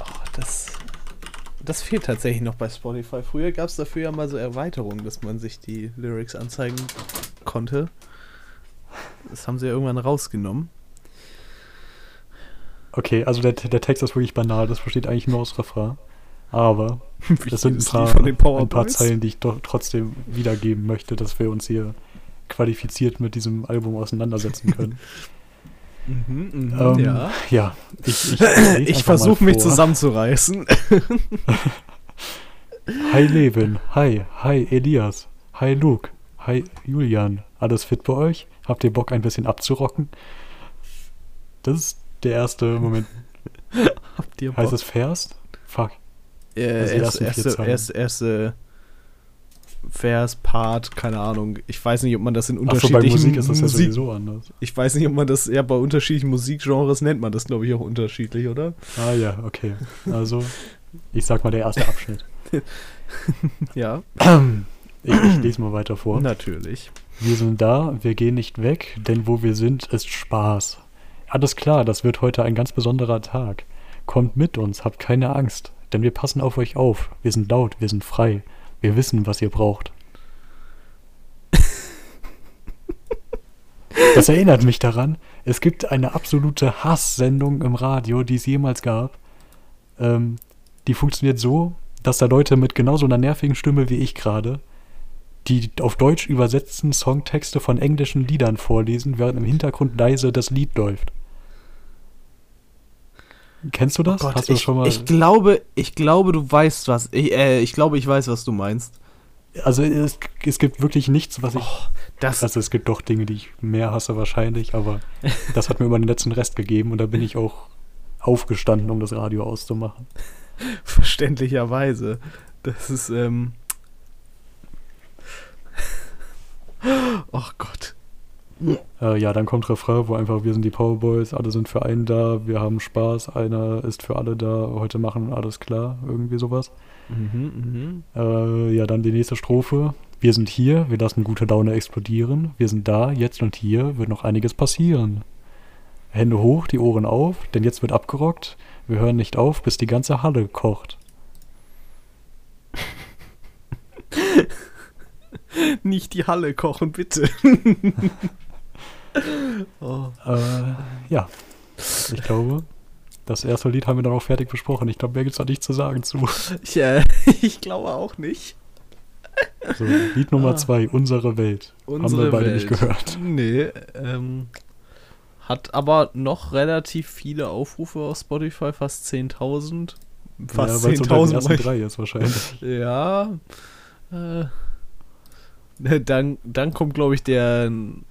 Oh, das, das fehlt tatsächlich noch bei Spotify. Früher gab es dafür ja mal so Erweiterungen, dass man sich die Lyrics anzeigen konnte. Das haben sie ja irgendwann rausgenommen. Okay, also der, der Text ist wirklich banal, das besteht eigentlich nur aus Refrain. Aber das sind ein paar, ein paar. Zeilen, die ich doch trotzdem wiedergeben möchte, dass wir uns hier qualifiziert mit diesem Album auseinandersetzen können. Mhm, mhm, Ähm, ja. Ja, ich, ich, Ich versuche mich zusammenzureißen. Hi Levin, hi, hi Elias, hi Luke, hi Julian. Alles fit bei euch? Habt ihr Bock ein bisschen abzurocken? Das ist der erste Moment. Habt ihr Heißt es First? Fuck. Äh, Also erste, erste, erste, erste Vers, Part, keine Ahnung. Ich weiß nicht, ob man das in Achso, bei unterschiedlichen Musik ist das ja sowieso anders. Ich weiß nicht, ob man das, ja, bei unterschiedlichen Musikgenres nennt man das, glaube ich, auch unterschiedlich, oder? Ah ja, okay. Also, ich sag mal der erste Abschnitt. Ja, Ich, ich lese mal weiter vor. natürlich. Wir sind da, wir gehen nicht weg, denn wo wir sind, ist Spaß. Alles klar, das wird heute ein ganz besonderer Tag. Kommt mit uns, habt keine Angst, denn wir passen auf euch auf. Wir sind laut, wir sind frei. Wir wissen, was ihr braucht. Das erinnert mich daran, es gibt eine absolute Hasssendung im Radio, die es jemals gab. Ähm, die funktioniert so, dass da Leute mit genauso einer nervigen Stimme wie ich gerade die auf Deutsch übersetzten Songtexte von englischen Liedern vorlesen, während im Hintergrund leise das Lied läuft. Kennst du das? Oh Gott, Hast du das ich, schon mal? ich glaube, ich glaube, du weißt was. Ich, äh, ich glaube, ich weiß, was du meinst. also es, es gibt wirklich nichts, was ich. Oh, das, Also es gibt doch Dinge, die ich mehr hasse wahrscheinlich, aber das hat mir immer den letzten Rest gegeben und da bin ich auch aufgestanden, um das Radio auszumachen. verständlicherweise. Das ist, ähm. Oh Gott. Äh, ja, dann kommt Refrain, wo einfach wir sind die Powerboys, alle sind für einen da, wir haben Spaß, einer ist für alle da, heute machen alles klar, irgendwie sowas. Mhm, mhm. Äh, ja, dann die nächste Strophe. Wir sind hier, wir lassen gute Laune explodieren. Wir sind da, jetzt und hier wird noch einiges passieren. Hände hoch, die Ohren auf, denn jetzt wird abgerockt. Wir hören nicht auf, bis die ganze Halle kocht. Nicht die Halle kochen, bitte. oh. Äh, ja, ich glaube, das erste Lied haben wir dann auch fertig besprochen. Ich glaube, mehr gibt's da nicht zu sagen zu. ich, äh, ich glaube auch nicht. So, Lied Nummer Ah. zwei, Unsere Welt. haben Unsere wir beide Welt. nicht gehört. Nee, ähm, hat aber noch relativ viele Aufrufe auf Spotify, fast 10.000. fast ja, weil's unter den 10.000 ersten Mal. drei ist wahrscheinlich. Ja. Äh, dann, dann kommt, glaube ich, der.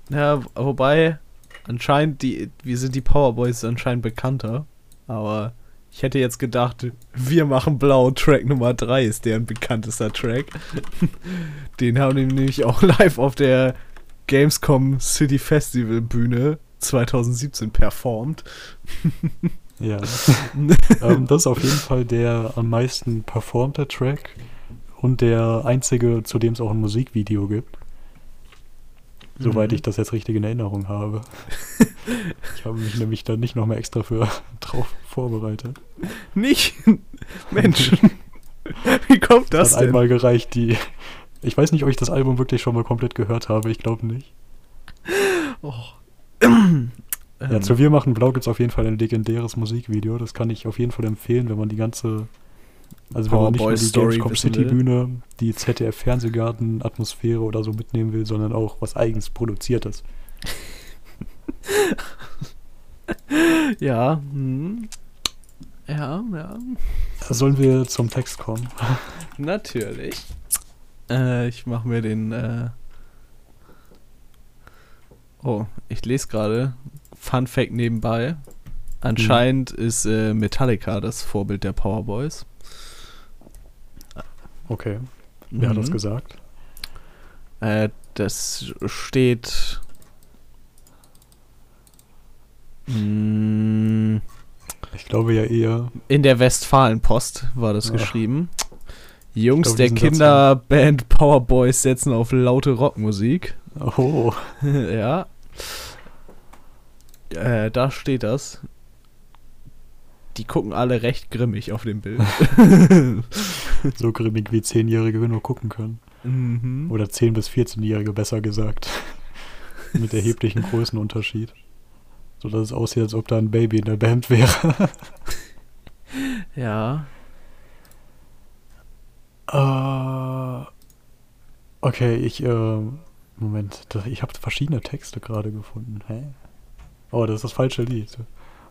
Ja, wobei, anscheinend, die, wir sind die Powerboys anscheinend bekannter. Aber ich hätte jetzt gedacht, wir machen blau. Track Nummer 3 ist deren bekanntester Track. Den haben die nämlich auch live auf der Gamescom City Festival Bühne 2017 performt. Ja. ähm, das ist auf jeden Fall der am meisten performte Track und der einzige, zu dem es auch ein Musikvideo gibt. Soweit Mhm. ich das jetzt richtig in Erinnerung habe. ich habe mich nämlich da nicht nochmal extra für drauf vorbereitet. Nicht? Mensch. Wie kommt das Hat denn? einmal gereicht, die. Ich weiß nicht, ob ich das Album wirklich schon mal komplett gehört habe. Ich glaube nicht. Oh. Ja, Ähm, zu Wir machen Blau gibt es auf jeden Fall ein legendäres Musikvideo. Das kann ich auf jeden Fall empfehlen, wenn man die ganze. Also wenn man nicht nur die Story Gamescom City will. Bühne, die ZDF Fernsehgarten Atmosphäre oder so mitnehmen will, sondern auch was eigens produziertes. Ja, hm. ja, ja, Sollen wir zum Text kommen? natürlich. Äh, ich mache mir den. Äh oh, ich lese gerade. Fun Fact nebenbei. Anscheinend ist äh, Metallica das Vorbild der Powerboys. Okay. Wer hat das Mhm. gesagt? Äh, das steht. Mm, Ich glaube ja eher. In der Westfalenpost war das Ja. geschrieben. Jungs glaub, der Kinderband Powerboys setzen auf laute Rockmusik. Oh, ja. Äh, da steht das. Die gucken alle recht grimmig auf dem Bild. so grimmig wie 10-Jährige nur gucken können. mhm. Oder 10- bis 14-Jährige besser gesagt. Mit erheblichen Größenunterschied. So dass es aussieht, als ob da ein Baby in der Band wäre. Ja. Äh, okay, ich, äh, Moment, ich habe verschiedene Texte gerade gefunden. Hä? Oh, das ist das falsche Lied.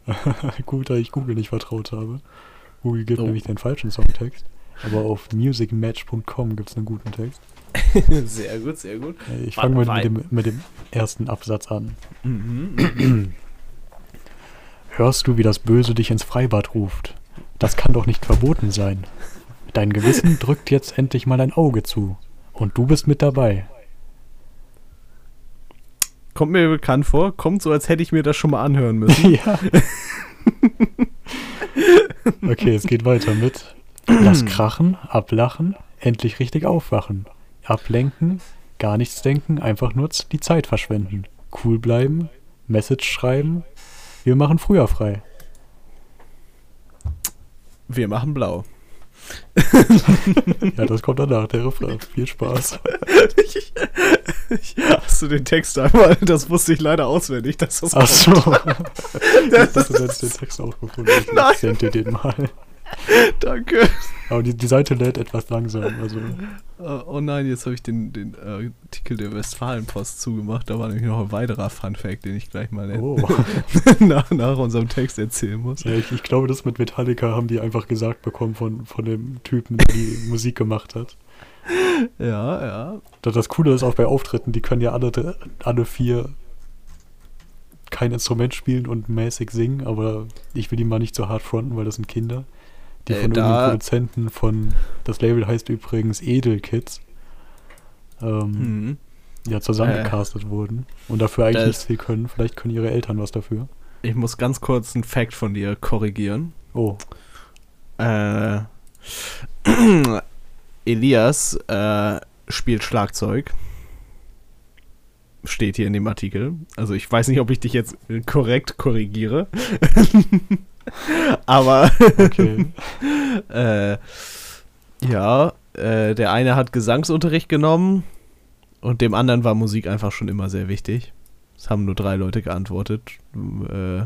Gut, da ich Google nicht vertraut habe. Google gibt Oh. nämlich den falschen Songtext. Aber auf musicmatch.com gibt es einen guten Text. sehr gut, sehr gut. Äh, Ich fange mit, mit, dem, mit dem ersten Absatz an. Mhm. Hörst du, wie das Böse dich ins Freibad ruft? Das kann doch nicht verboten sein. Dein Gewissen drückt jetzt endlich mal ein Auge zu. Und du bist mit dabei. Kommt mir bekannt vor, kommt so, als hätte ich mir das schon mal anhören müssen. ja. Okay, es geht weiter mit. Lass krachen, ablachen, endlich richtig aufwachen. Ablenken, gar nichts denken, einfach nur die Zeit verschwenden. Cool bleiben, Message schreiben. Wir machen früher frei. Wir machen blau. Ja, das kommt danach, der Refrain. Viel Spaß. ich, ich, hast du den Text einmal? Das wusste ich leider auswendig, dass das Ach so. Das Ich dachte, du hättest den Text auch gefunden. Ich Nein. sende dir den mal. Danke. Aber die, die Seite lädt etwas langsam. Also, Oh, oh nein, jetzt habe ich den, den äh, Artikel der Westfalenpost zugemacht. Da war nämlich noch ein weiterer Funfact, den ich gleich mal oh. nach, nach unserem Text erzählen muss. Ja, ich, ich glaube, das mit Metallica haben die einfach gesagt bekommen von, von dem Typen, der die Musik gemacht hat. Ja, ja. Da- Das Coole ist auch bei Auftritten, die können ja alle, alle vier kein Instrument spielen und mäßig singen, aber ich will die mal nicht so hart fronten, weil das sind Kinder. Die Äh, von da- irgendeinem Produzenten von, das Label heißt übrigens Edelkids, ähm, Mhm. ja, zusammengecastet wurden und dafür eigentlich nichts viel können. Vielleicht können ihre Eltern was dafür. Ich muss ganz kurz einen Fact von dir korrigieren. Oh, Äh, Elias äh, spielt Schlagzeug. Steht hier in dem Artikel. Also ich weiß nicht, ob ich dich jetzt korrekt korrigiere. Aber okay. äh, ja, äh, der eine hat Gesangsunterricht genommen und dem anderen war Musik einfach schon immer sehr wichtig. Es haben nur drei Leute geantwortet. Äh,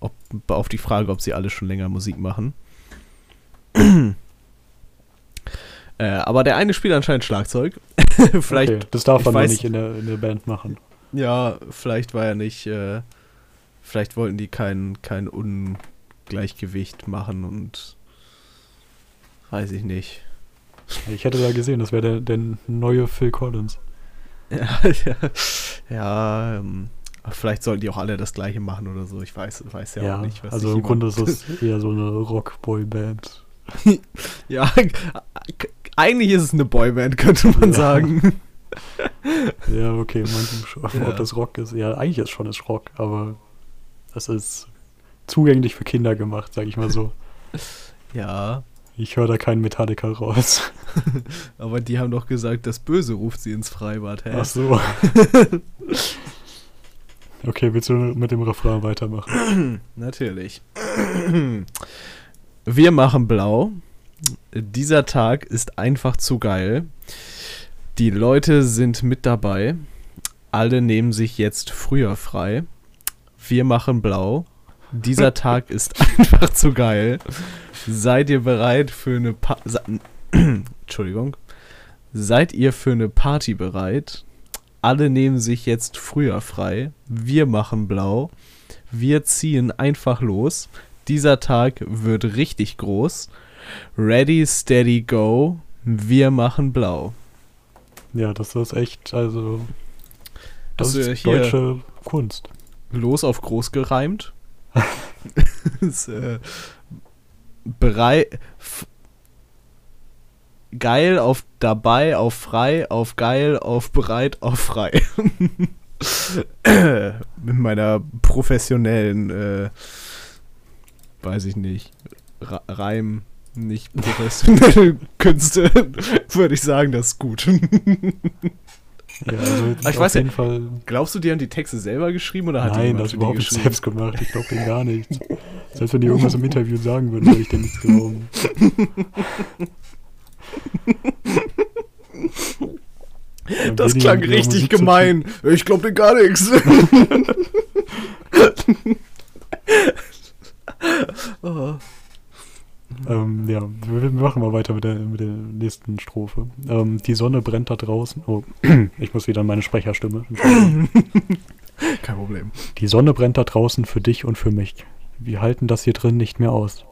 ob, auf die Frage, ob sie alle schon länger Musik machen. Äh, aber der eine spielt anscheinend Schlagzeug. vielleicht, okay. Das darf man weiß- nicht in der, in der Band machen. ja, vielleicht war er nicht, äh, vielleicht wollten die kein, kein Ungleichgewicht machen und weiß ich nicht. Ich hätte da gesehen, das wäre der, der neue Phil Collins. Ja, ja, ja ähm, vielleicht sollten die auch alle das gleiche machen oder so. Ich weiß, weiß ja, Ja, auch nicht, was also im Grunde ist es eher so eine Rock-Boy-Band. Ja, eigentlich ist es eine Boyband, könnte man Ja. sagen. Ja, okay, manchen schon. Ja. Ob das Rock ist, ja, eigentlich ist schon es Rock, aber es ist zugänglich für Kinder gemacht, sag ich mal so. Ja, Ich höre da keinen Metallica raus. aber die haben doch gesagt, das Böse ruft sie ins Freibad. Hä? Ach so. Okay, willst du mit dem Refrain weitermachen? Natürlich. Wir machen blau. Dieser Tag ist einfach zu geil. Die Leute sind mit dabei. Alle nehmen sich jetzt früher frei. Wir machen blau. Dieser Tag ist einfach zu geil. Seid ihr bereit für eine pa Entschuldigung. Seid ihr für eine Party bereit? Alle nehmen sich jetzt früher frei. Wir machen blau. Wir ziehen einfach los. Dieser Tag wird richtig groß. Ready, steady, go. Wir machen blau. Ja, das ist echt, also. Das Also ist deutsche Kunst. Los auf groß gereimt. ist, äh, bereit. Geil auf dabei, auf frei, auf geil, auf bereit, auf frei. Mit meiner professionellen, äh, weiß ich nicht, Ra Reim, nicht professionelle Künste, würde ich sagen, das ist gut. Ja, also ich auf weiß ja- jeden Fall. Glaubst du, die haben die Texte selber geschrieben oder hat die Nein, das für die überhaupt nicht selbst gemacht. Ich glaube denen gar nichts. Selbst wenn die irgendwas im Interview sagen würden, würde ich denen nichts glauben. Das klang richtig gemein. Ich glaube dir gar nichts. Oh. Ähm, ja, wir, wir machen mal weiter mit der, mit der nächsten Strophe. Ähm, die Sonne brennt da draußen. Oh, ich muss wieder an meine Sprecherstimme. Kein Problem. Die Sonne brennt da draußen für dich und für mich. Wir halten das hier drin nicht mehr aus.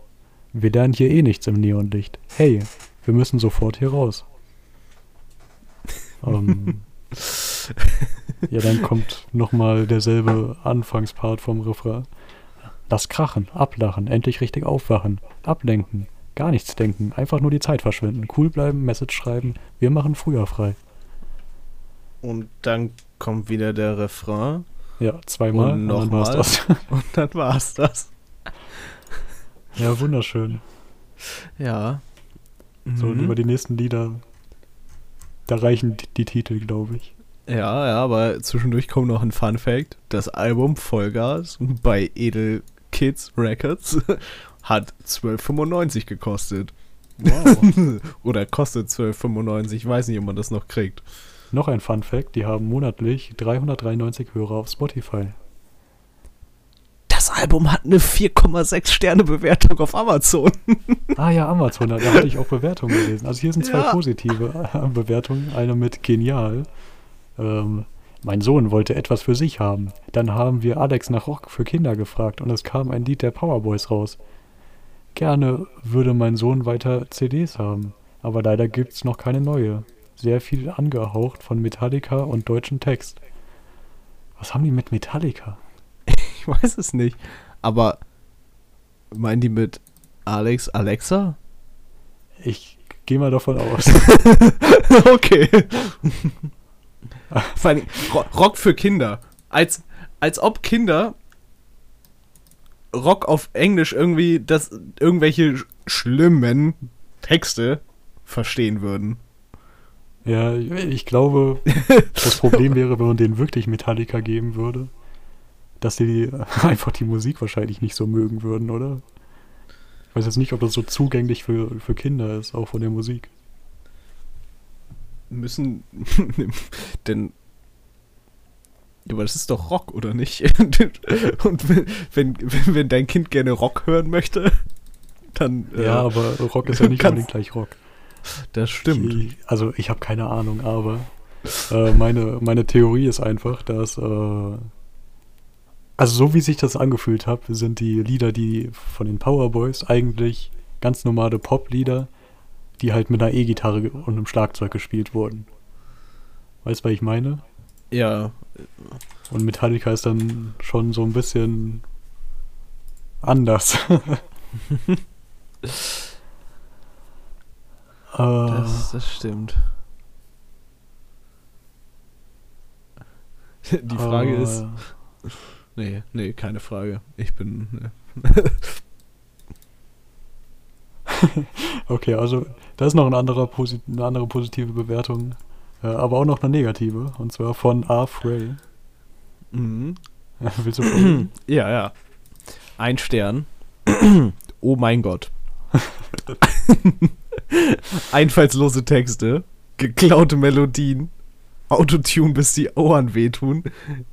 Wir lernen hier eh nichts im Neonlicht. Hey, wir müssen sofort hier raus. Ähm, ja, dann kommt nochmal derselbe Anfangspart vom Refrain. Lass krachen, ablachen, endlich richtig aufwachen, ablenken, gar nichts denken, einfach nur die Zeit verschwinden, cool bleiben, Message schreiben, wir machen früher frei. Und dann kommt wieder der Refrain Ja, zweimal Und dann war's das. und dann war's das. Ja, wunderschön. Ja. So, und Mhm. über die nächsten Lieder, da reichen die, die Titel, glaube ich. Ja, ja, aber zwischendurch kommt noch ein Fun Fact. Das Album Vollgas bei Edel Kids Records hat 12,95 gekostet. Wow. Oder kostet 12,95. Ich weiß nicht, ob man das noch kriegt. Noch ein Fun Fact, die haben monatlich 393 Hörer auf Spotify. Das Album hat eine 4,6 Sterne Bewertung auf Amazon. Ah ja, Amazon, da hatte ich auch Bewertungen gelesen. Also hier sind zwei Ja. positive äh, Bewertungen. Eine mit genial. Ähm, mein Sohn wollte etwas für sich haben. Dann haben wir Alex nach Rock für Kinder gefragt und es kam ein Lied der Powerboys raus. Gerne würde mein Sohn weiter CDs haben, aber leider gibt's noch keine neue. Sehr viel angehaucht von Metallica und deutschen Text. Was haben die mit Metallica? Ich weiß es nicht. Aber meinen die mit Alex Alexa? Ich gehe mal davon aus. okay. Vor allem Ro- Rock für Kinder. Als, als ob Kinder Rock auf Englisch irgendwie das irgendwelche sch- schlimmen Texte verstehen würden. Ja, ich glaube, das Problem wäre, wenn man denen wirklich Metallica geben würde, dass die einfach die Musik wahrscheinlich nicht so mögen würden, oder? Ich weiß jetzt nicht, ob das so zugänglich für, für Kinder ist, auch von der Musik. Müssen denn Ja, aber das ist doch Rock, oder nicht? Und wenn, wenn, wenn dein Kind gerne Rock hören möchte, dann. äh, Ja, aber Rock ist ja nicht unbedingt gleich Rock. Das stimmt. Ich, also ich habe keine Ahnung, aber äh, meine, meine Theorie ist einfach, dass äh, also so wie sich das angefühlt hat, sind die Lieder, die von den Powerboys eigentlich ganz normale Pop-Lieder, die halt mit einer E-Gitarre und einem Schlagzeug gespielt wurden. Weißt du, was ich meine? Ja. Und Metallica ist dann schon so ein bisschen anders. das, das stimmt. Die Frage uh, ist. Nee, nee, keine Frage. Ich bin. Nee. okay, also da ist noch ein anderer eine andere positive Bewertung, äh, aber auch noch eine negative, und zwar von A. Frey. Mhm. Willst du Ja, ja. Ein Stern. oh mein Gott. Einfallslose Texte, geklaute Melodien, Autotune, bis die Ohren wehtun.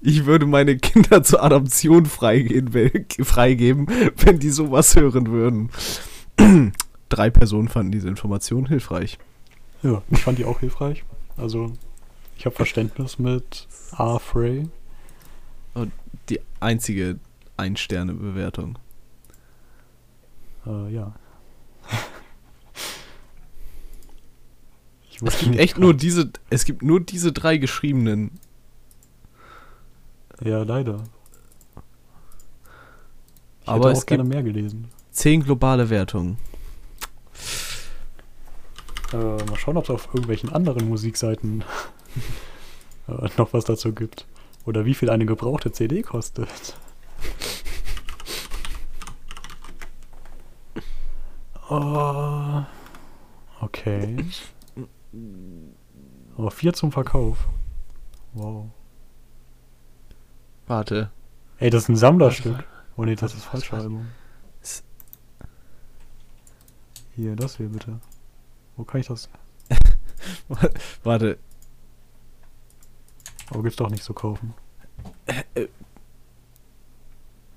Ich würde meine Kinder zur Adoption freigeben, wenn die sowas hören würden. Drei Personen fanden diese Information hilfreich. Ja, ich fand die auch hilfreich. Also, ich habe Verständnis mit A. Frey. Und die einzige Ein-Sterne-Bewertung. Äh, ja. es gibt echt nur diese, es gibt nur diese drei geschriebenen. Ja, leider. Ich Aber es gibt mehr gelesen. Zehn globale Wertungen. Äh, mal schauen, ob es auf irgendwelchen anderen Musikseiten äh, noch was dazu gibt. Oder wie viel eine gebrauchte CD kostet. Oh, okay. Aber vier zum Verkauf. Wow. Warte. Ey, das ist ein Sammlerstück. Oh ne, das ist falsche Album. Hier, das hier bitte. Wo kann ich das? Warte. Aber gibt's doch nicht zu kaufen. Äh,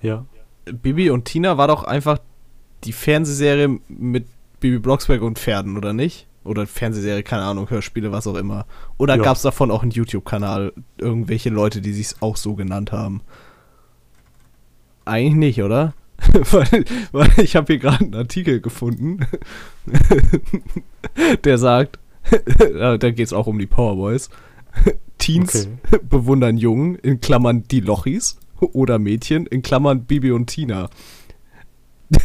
ja. Bibi und Tina war doch einfach die Fernsehserie mit Bibi Blocksberg und Pferden, oder nicht? Oder Fernsehserie, keine Ahnung, Hörspiele, was auch immer. Oder ja. gab es davon auch einen YouTube-Kanal, irgendwelche Leute, die sich auch so genannt haben? Eigentlich nicht, oder? weil, weil ich habe hier gerade einen Artikel gefunden, der sagt, da geht es auch um die Powerboys. Teens okay. bewundern Jungen, in Klammern die Lochis, oder Mädchen, in Klammern Bibi und Tina.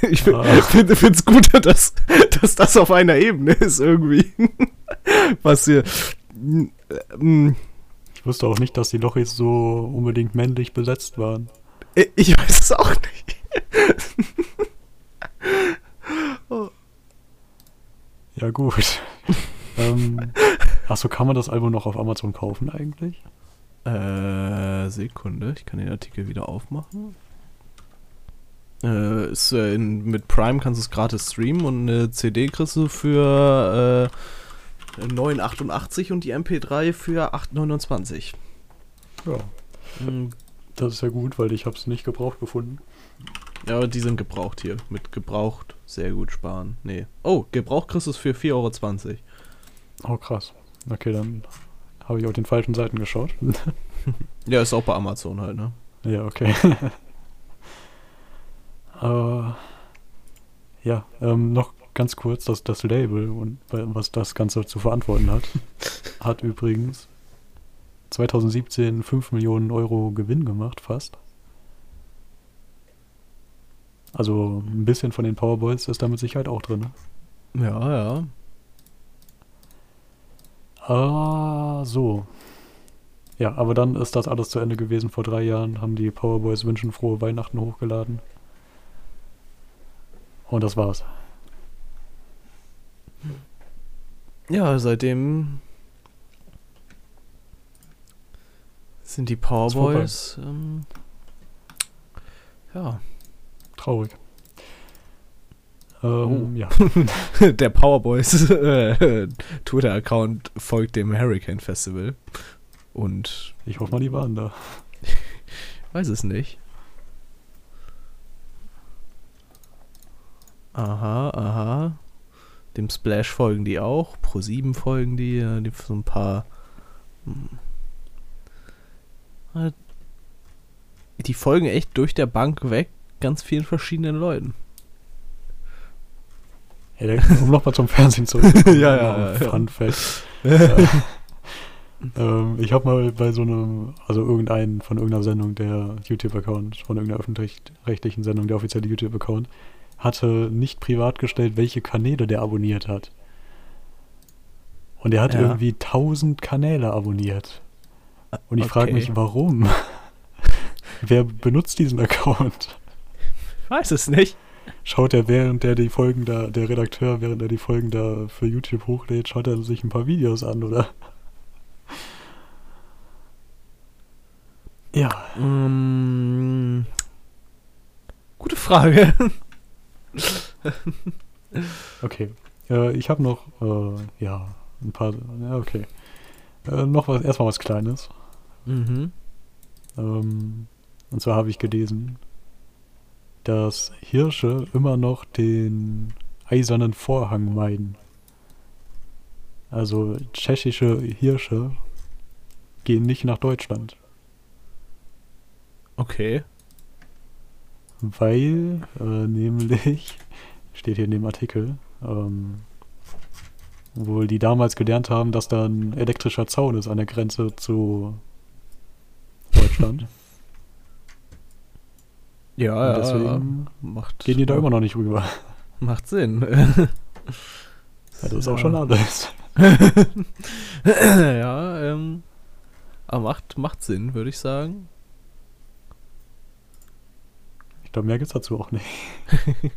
Ich ah. finde es gut, dass, dass das auf einer Ebene ist irgendwie. Was hier. Mm. Ich wusste auch nicht, dass die Lochis so unbedingt männlich besetzt waren. Ich weiß es auch nicht. Ja, gut. ähm, achso, kann man das Album noch auf Amazon kaufen eigentlich? Äh, Sekunde, ich kann den Artikel wieder aufmachen. Äh, ist, äh, in, mit Prime kannst du es gratis streamen und eine CD kriegst du für äh, 9,88 und die MP3 für 8,29. Ja. Mhm. Das ist ja gut, weil ich habe es nicht gebraucht gefunden. Ja, aber die sind gebraucht hier. Mit gebraucht sehr gut sparen. Nee. Oh, gebraucht kriegst du es für 4,20 Euro. Oh, krass. Okay, dann habe ich auf den falschen Seiten geschaut. ja, ist auch bei Amazon halt, ne? Ja, okay. äh, ja, ähm, noch ganz kurz, dass das Label und was das Ganze zu verantworten hat, hat übrigens 2017 5 Millionen Euro Gewinn gemacht, fast. Also ein bisschen von den Powerboys ist da mit Sicherheit auch drin. Ne? Ja, ja. Ah, so. Ja, aber dann ist das alles zu Ende gewesen. Vor drei Jahren haben die Powerboys Wünschen frohe Weihnachten hochgeladen. Und das war's. Ja, seitdem sind die Powerboys. Ähm, ja. Traurig. Ähm, oh. ja. Der Powerboys äh, Twitter-Account folgt dem Hurricane Festival. Und. Ich hoffe mal, die waren da. weiß es nicht. Aha, aha. Dem Splash folgen die auch. Pro 7 folgen die. die so ein paar. Hm. Die folgen echt durch der Bank weg ganz vielen verschiedenen Leuten. Der, um nochmal zum Fernsehen zurückzukommen. Ja, ja, ja. Fun Fact. Äh, ähm, ich habe mal bei so einem, also irgendeinen von irgendeiner Sendung, der YouTube-Account, von irgendeiner öffentlich-rechtlichen Sendung, der offizielle YouTube-Account, hatte nicht privat gestellt, welche Kanäle der abonniert hat. Und er hat Ja. irgendwie 1000 Kanäle abonniert. Und ich frage Okay. mich, warum? Wer benutzt diesen Account? Ich weiß es nicht. Schaut er, während er die Folgen da, der Redakteur, während er die Folgen da für YouTube hochlädt, schaut er sich ein paar Videos an, oder? Ja, Mm, gute Frage. okay. Äh, ich habe noch, äh, ja, ein paar, ja, okay. Äh, noch was, erstmal was Kleines. mhm. Ähm, und zwar habe ich gelesen, dass Hirsche immer noch den eisernen Vorhang meiden. Also tschechische Hirsche gehen nicht nach Deutschland, Okay. weil äh, nämlich, steht hier in dem Artikel, ähm, wohl die damals gelernt haben, dass da ein elektrischer Zaun ist an der Grenze zu Deutschland. Ja, Und ja. deswegen macht, Gehen die da immer noch nicht rüber. Macht Sinn. Ja, das ist auch schon alles. ja, ähm. Aber macht, macht Sinn, würde ich sagen. Ich glaube, mehr gibt's dazu auch nicht.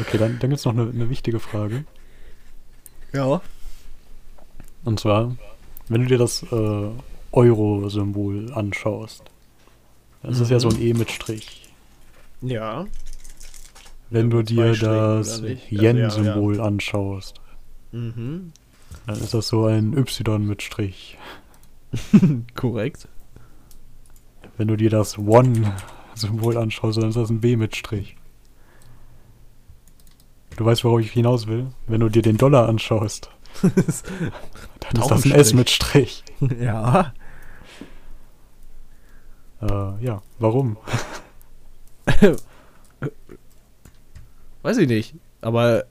Okay, dann, dann gibt's noch eine, eine wichtige Frage. Ja. Und zwar, wenn du dir das äh, Euro-Symbol anschaust, das ist ja so ein E mit Strich. Ja. Wenn Ja, du dir das? Also, ja, Yen-Symbol anschaust, Mhm. dann ist das so ein Y mit Strich. Korrekt. Wenn du dir das One-Symbol anschaust, dann ist das ein B mit Strich. Du weißt, worauf ich hinaus will? Wenn du dir den Dollar anschaust, dann ist das ein S mit Strich. ja. Äh, ja, warum? Weiß ich nicht. Aber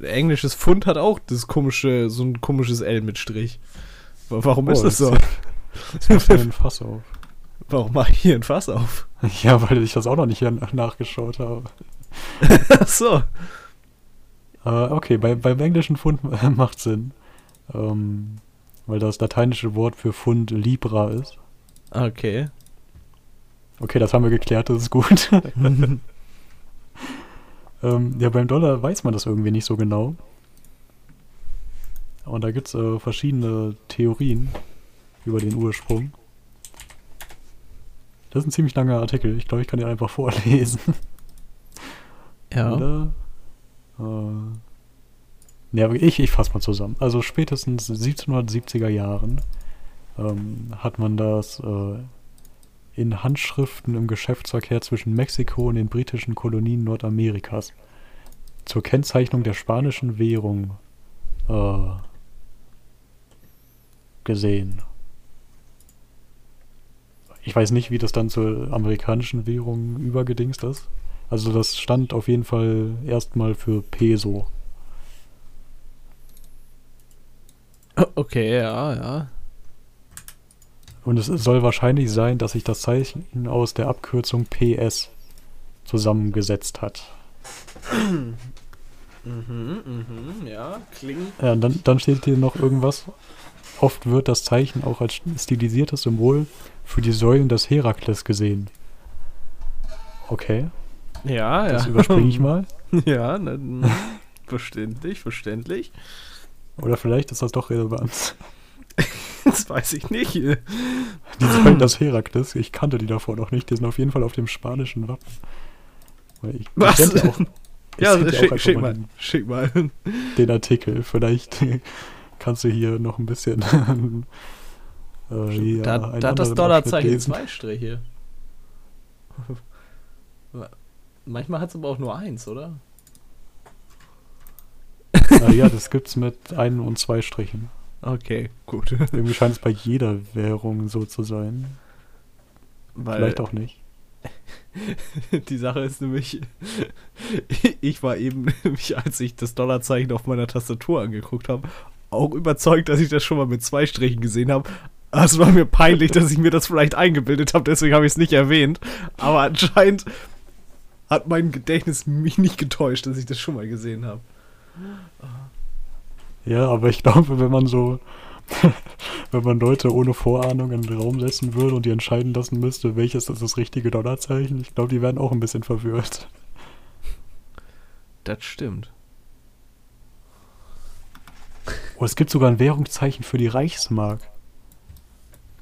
äh, englisches Pfund hat auch das komische, so ein komisches L mit Strich. Wa- Warum ist Oh, das so? Das macht mir ein Fass auf. Warum mache ich hier ein Fass auf? Ja, weil ich das auch noch nicht hier nach- nachgeschaut habe. Ach so. Äh, okay, bei, beim englischen Pfund macht Sinn. Ähm, weil das lateinische Wort für Pfund Libra ist. Okay. Okay, das haben wir geklärt, das ist gut. ähm, ja, beim Dollar weiß man das irgendwie nicht so genau. Und da gibt es äh, verschiedene Theorien über den Ursprung. Das ist ein ziemlich langer Artikel. Ich glaube, ich kann den einfach vorlesen. ja. Oder? Äh, ja, aber ich, ich fasse mal zusammen. Also spätestens 1770er Jahren ähm, hat man das äh, in Handschriften im Geschäftsverkehr zwischen Mexiko und den britischen Kolonien Nordamerikas zur Kennzeichnung der spanischen Währung äh, gesehen. Ich weiß nicht, wie das dann zur amerikanischen Währung übergedingst ist. Also das stand auf jeden Fall erstmal für Peso. Okay, ja, ja. Und es soll wahrscheinlich sein, dass sich das Zeichen aus der Abkürzung PS zusammengesetzt hat. Mhm, mhm, ja, klingt. Ja, und dann, dann steht hier noch irgendwas. Oft wird das Zeichen auch als stilisiertes Symbol für die Säulen des Herakles gesehen. Okay, Ja, ja. das überspringe ich mal. Ja, na, verständlich, verständlich. Oder vielleicht ist das doch relevant. Das weiß ich nicht. Die Säulen des Herakles, ich kannte die davor noch nicht, die sind auf jeden Fall auf dem spanischen Wappen. Ich, Was? Ich auch, Ja, schick, schick mal den- Schick mal. den Artikel. Vielleicht kannst du hier noch ein bisschen. äh, hier da da hat das Dollarzeichen zwei Striche. Manchmal hat es aber auch nur eins, oder? Äh, ja, das gibt's mit ein und zwei Strichen. Okay, gut. Irgendwie scheint es bei jeder Währung so zu sein. Weil, Vielleicht auch nicht. Die Sache ist nämlich, ich war eben, nämlich, als ich das Dollarzeichen auf meiner Tastatur angeguckt habe, auch überzeugt, dass ich das schon mal mit zwei Strichen gesehen habe. Es war mir peinlich, dass ich mir das vielleicht eingebildet habe, deswegen habe ich es nicht erwähnt. Aber anscheinend hat mein Gedächtnis mich nicht getäuscht, dass ich das schon mal gesehen habe. Ja, aber ich glaube, wenn man so, wenn man Leute ohne Vorahnung in den Raum setzen würde und die entscheiden lassen müsste, welches ist das richtige Dollarzeichen, ich glaube, die wären auch ein bisschen verwirrt. Das stimmt. Oh, es gibt sogar ein Währungszeichen für die Reichsmark.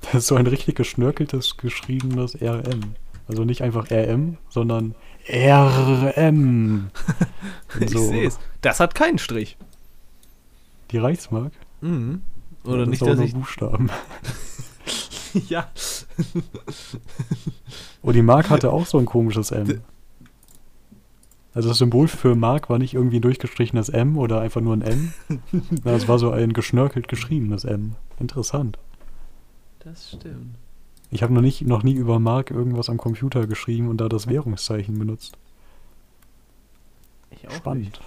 Das ist so ein richtig geschnörkeltes, geschriebenes RM. Also nicht einfach RM, sondern RM. Ich So. sehe es. Das hat keinen Strich. Die Reichsmark? Mhm. Oder das nicht, ist auch dass nur ich. Buchstaben. ja. Und die Mark hatte auch so ein komisches M. Also das Symbol für Mark war nicht irgendwie ein durchgestrichenes M oder einfach nur ein M. Na, es war so ein geschnörkelt geschriebenes M. Interessant. Das stimmt. Ich habe noch, nicht- noch nie über Mark irgendwas am Computer geschrieben und da das Währungszeichen benutzt. Ich auch nicht.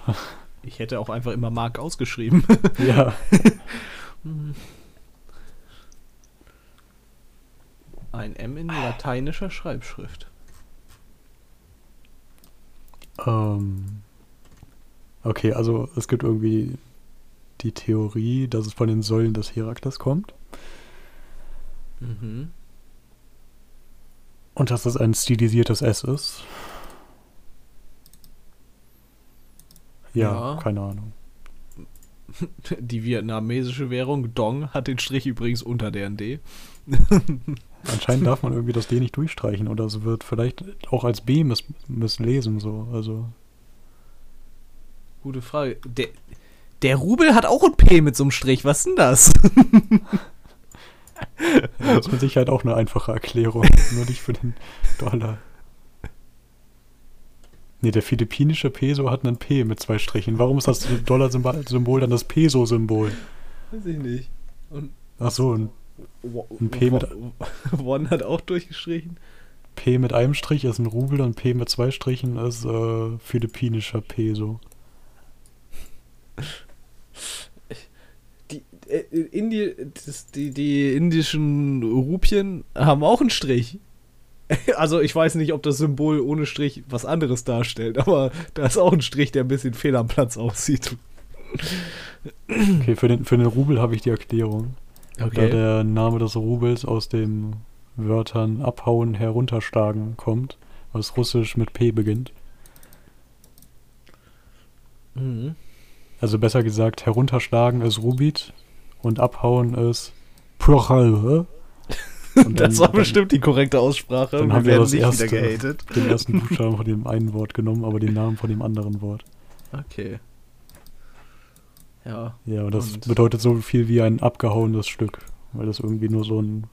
Ich hätte auch einfach immer Mark ausgeschrieben. ja. Ein M in lateinischer Schreibschrift. Ähm, okay, also es gibt irgendwie die Theorie, dass es von den Säulen des Herakles kommt Mhm. und dass es ein stilisiertes S ist. Ja, Ja. keine Ahnung. Die vietnamesische Währung Dong hat den Strich übrigens unter deren D. Anscheinend darf man irgendwie das D nicht durchstreichen oder es wird vielleicht auch als B miss misslesen so. Also Gute Frage. Der, der Rubel hat auch ein P mit so einem Strich. Was ist denn das? das ist mit Sicherheit auch eine einfache Erklärung, nur nicht für den Dollar. Nee, der philippinische Peso hat einen P mit zwei Strichen. Warum ist das Dollar-Symbol dann das Peso-Symbol? Weiß ich nicht. Und Ach so, ein ein P mit- One hat auch durchgestrichen. P mit einem Strich ist ein Rubel und P mit zwei Strichen ist äh, philippinischer Peso. Die, äh, Indi das, die, die indischen Rupien haben auch einen Strich. Also ich weiß nicht, ob das Symbol ohne Strich was anderes darstellt, aber da ist auch ein Strich, der ein bisschen fehl am Platz aussieht. Okay, für den, für den Rubel habe ich die Erklärung. Da der Name des Rubels aus den Wörtern abhauen, herunterschlagen kommt, was russisch mit P beginnt. Mhm. Also besser gesagt, herunterschlagen ist Rubit und abhauen ist Prochal. Und Das dann- war bestimmt die korrekte Aussprache. dann Wir haben wir werden das nicht erste. wieder gehatet. den ersten Buchstaben von dem einen Wort genommen, aber den Namen von dem anderen Wort. Okay. Ja. Ja, und das Und- bedeutet so viel wie ein abgehauenes Stück, weil das irgendwie nur so ein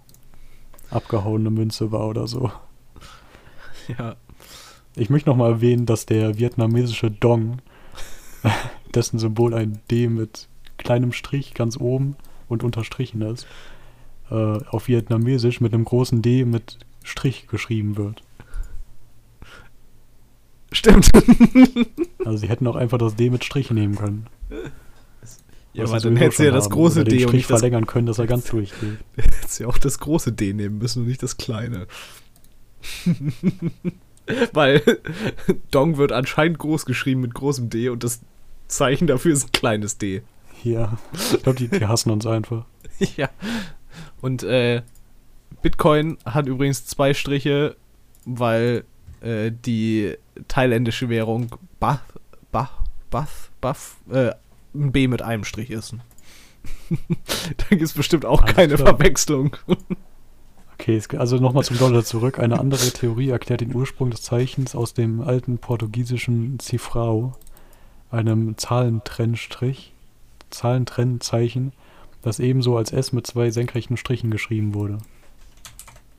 abgehauene Münze war oder so. Ja. Ich möchte nochmal erwähnen, dass der vietnamesische Dong, dessen Symbol ein D mit kleinem Strich ganz oben und unterstrichen ist, äh, auf Vietnamesisch mit einem großen D mit Strich geschrieben wird. Stimmt. Also sie hätten auch einfach das D mit Strich nehmen können. Ja, aber dann hättest du ja das große D und Strich nicht das, verlängern können, dass er ganz durchgeht. hättest ja auch das große D nehmen müssen und nicht das kleine. Weil Dong wird anscheinend groß geschrieben mit großem D und das Zeichen dafür ist ein kleines D. Ja, ich glaube, die, die hassen uns einfach. ja. Und äh, Bitcoin hat übrigens zwei Striche, weil äh, die thailändische Währung Bath, Bath, Bath, Bath, äh, ein B mit einem Strich ist. da gibt es bestimmt auch Alles keine klar. Verwechslung. Okay, also nochmal zum Dollar zurück. Eine andere Theorie erklärt den Ursprung des Zeichens aus dem alten portugiesischen Cifrao, einem Zahlentrennstrich, Zahlentrennzeichen, das ebenso als S mit zwei senkrechten Strichen geschrieben wurde.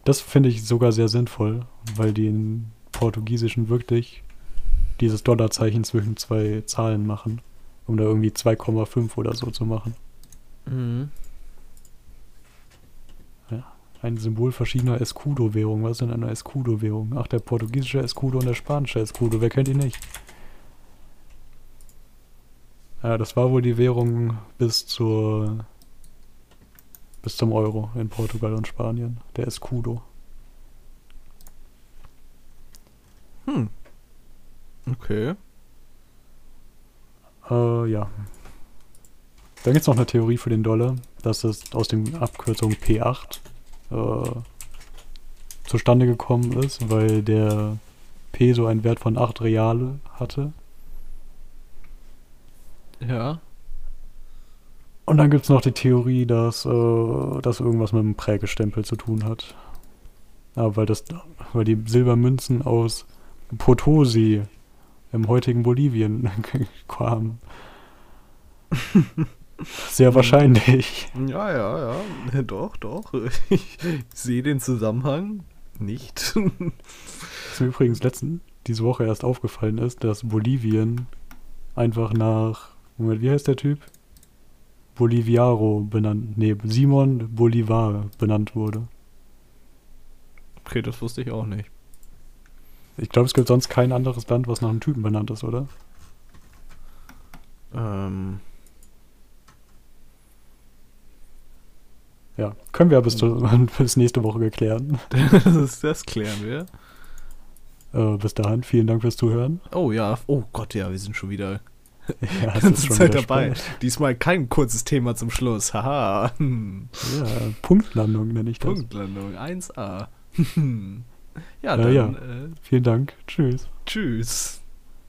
Das finde ich sogar sehr sinnvoll, weil die in Portugiesischen wirklich dieses Dollarzeichen zwischen zwei Zahlen machen, um da irgendwie 2,5 oder so zu machen. Mhm. ein Symbol verschiedener Escudo-Währungen. Was ist denn eine Escudo-Währung? Ach, der portugiesische Escudo und der spanische Escudo. Wer kennt ihn nicht? Ja, das war wohl die Währung bis zur bis zum Euro in Portugal und Spanien. Der Escudo. Hm. Okay. Äh, ja. Dann gibt es noch eine Theorie für den Dollar, dass es aus dem Abkürzung P8 äh, zustande gekommen ist, weil der Peso einen Wert von 8 Reale hatte. Ja. Und dann gibt es noch die Theorie, dass äh, das irgendwas mit dem Prägestempel zu tun hat. Aber weil das, weil die Silbermünzen aus Potosi im heutigen Bolivien kamen. Sehr wahrscheinlich. Ja, ja, ja. Doch, doch. Ich sehe den Zusammenhang nicht. Was mir übrigens letzten, diese Woche erst aufgefallen ist, dass Bolivien einfach nach, Moment, wie heißt der Typ? Boliviaro benannt, nee, Simon Bolivar benannt wurde. Okay, das wusste ich auch nicht. Ich glaube, es gibt sonst kein anderes Land, was nach einem Typen benannt ist, oder? Ähm. Ja, können wir bis, zu, bis nächste Woche geklären. das, das klären wir. Äh, bis dahin, vielen Dank fürs Zuhören. Oh ja, oh Gott, ja, wir sind schon wieder Ja, ganze Zeit dabei. Diesmal kein kurzes Thema zum Schluss. Haha. Ja, Punktlandung nenne ich das. Punktlandung 1a. ja, Äh, dann ja. Äh, Vielen Dank. Tschüss. tschüss.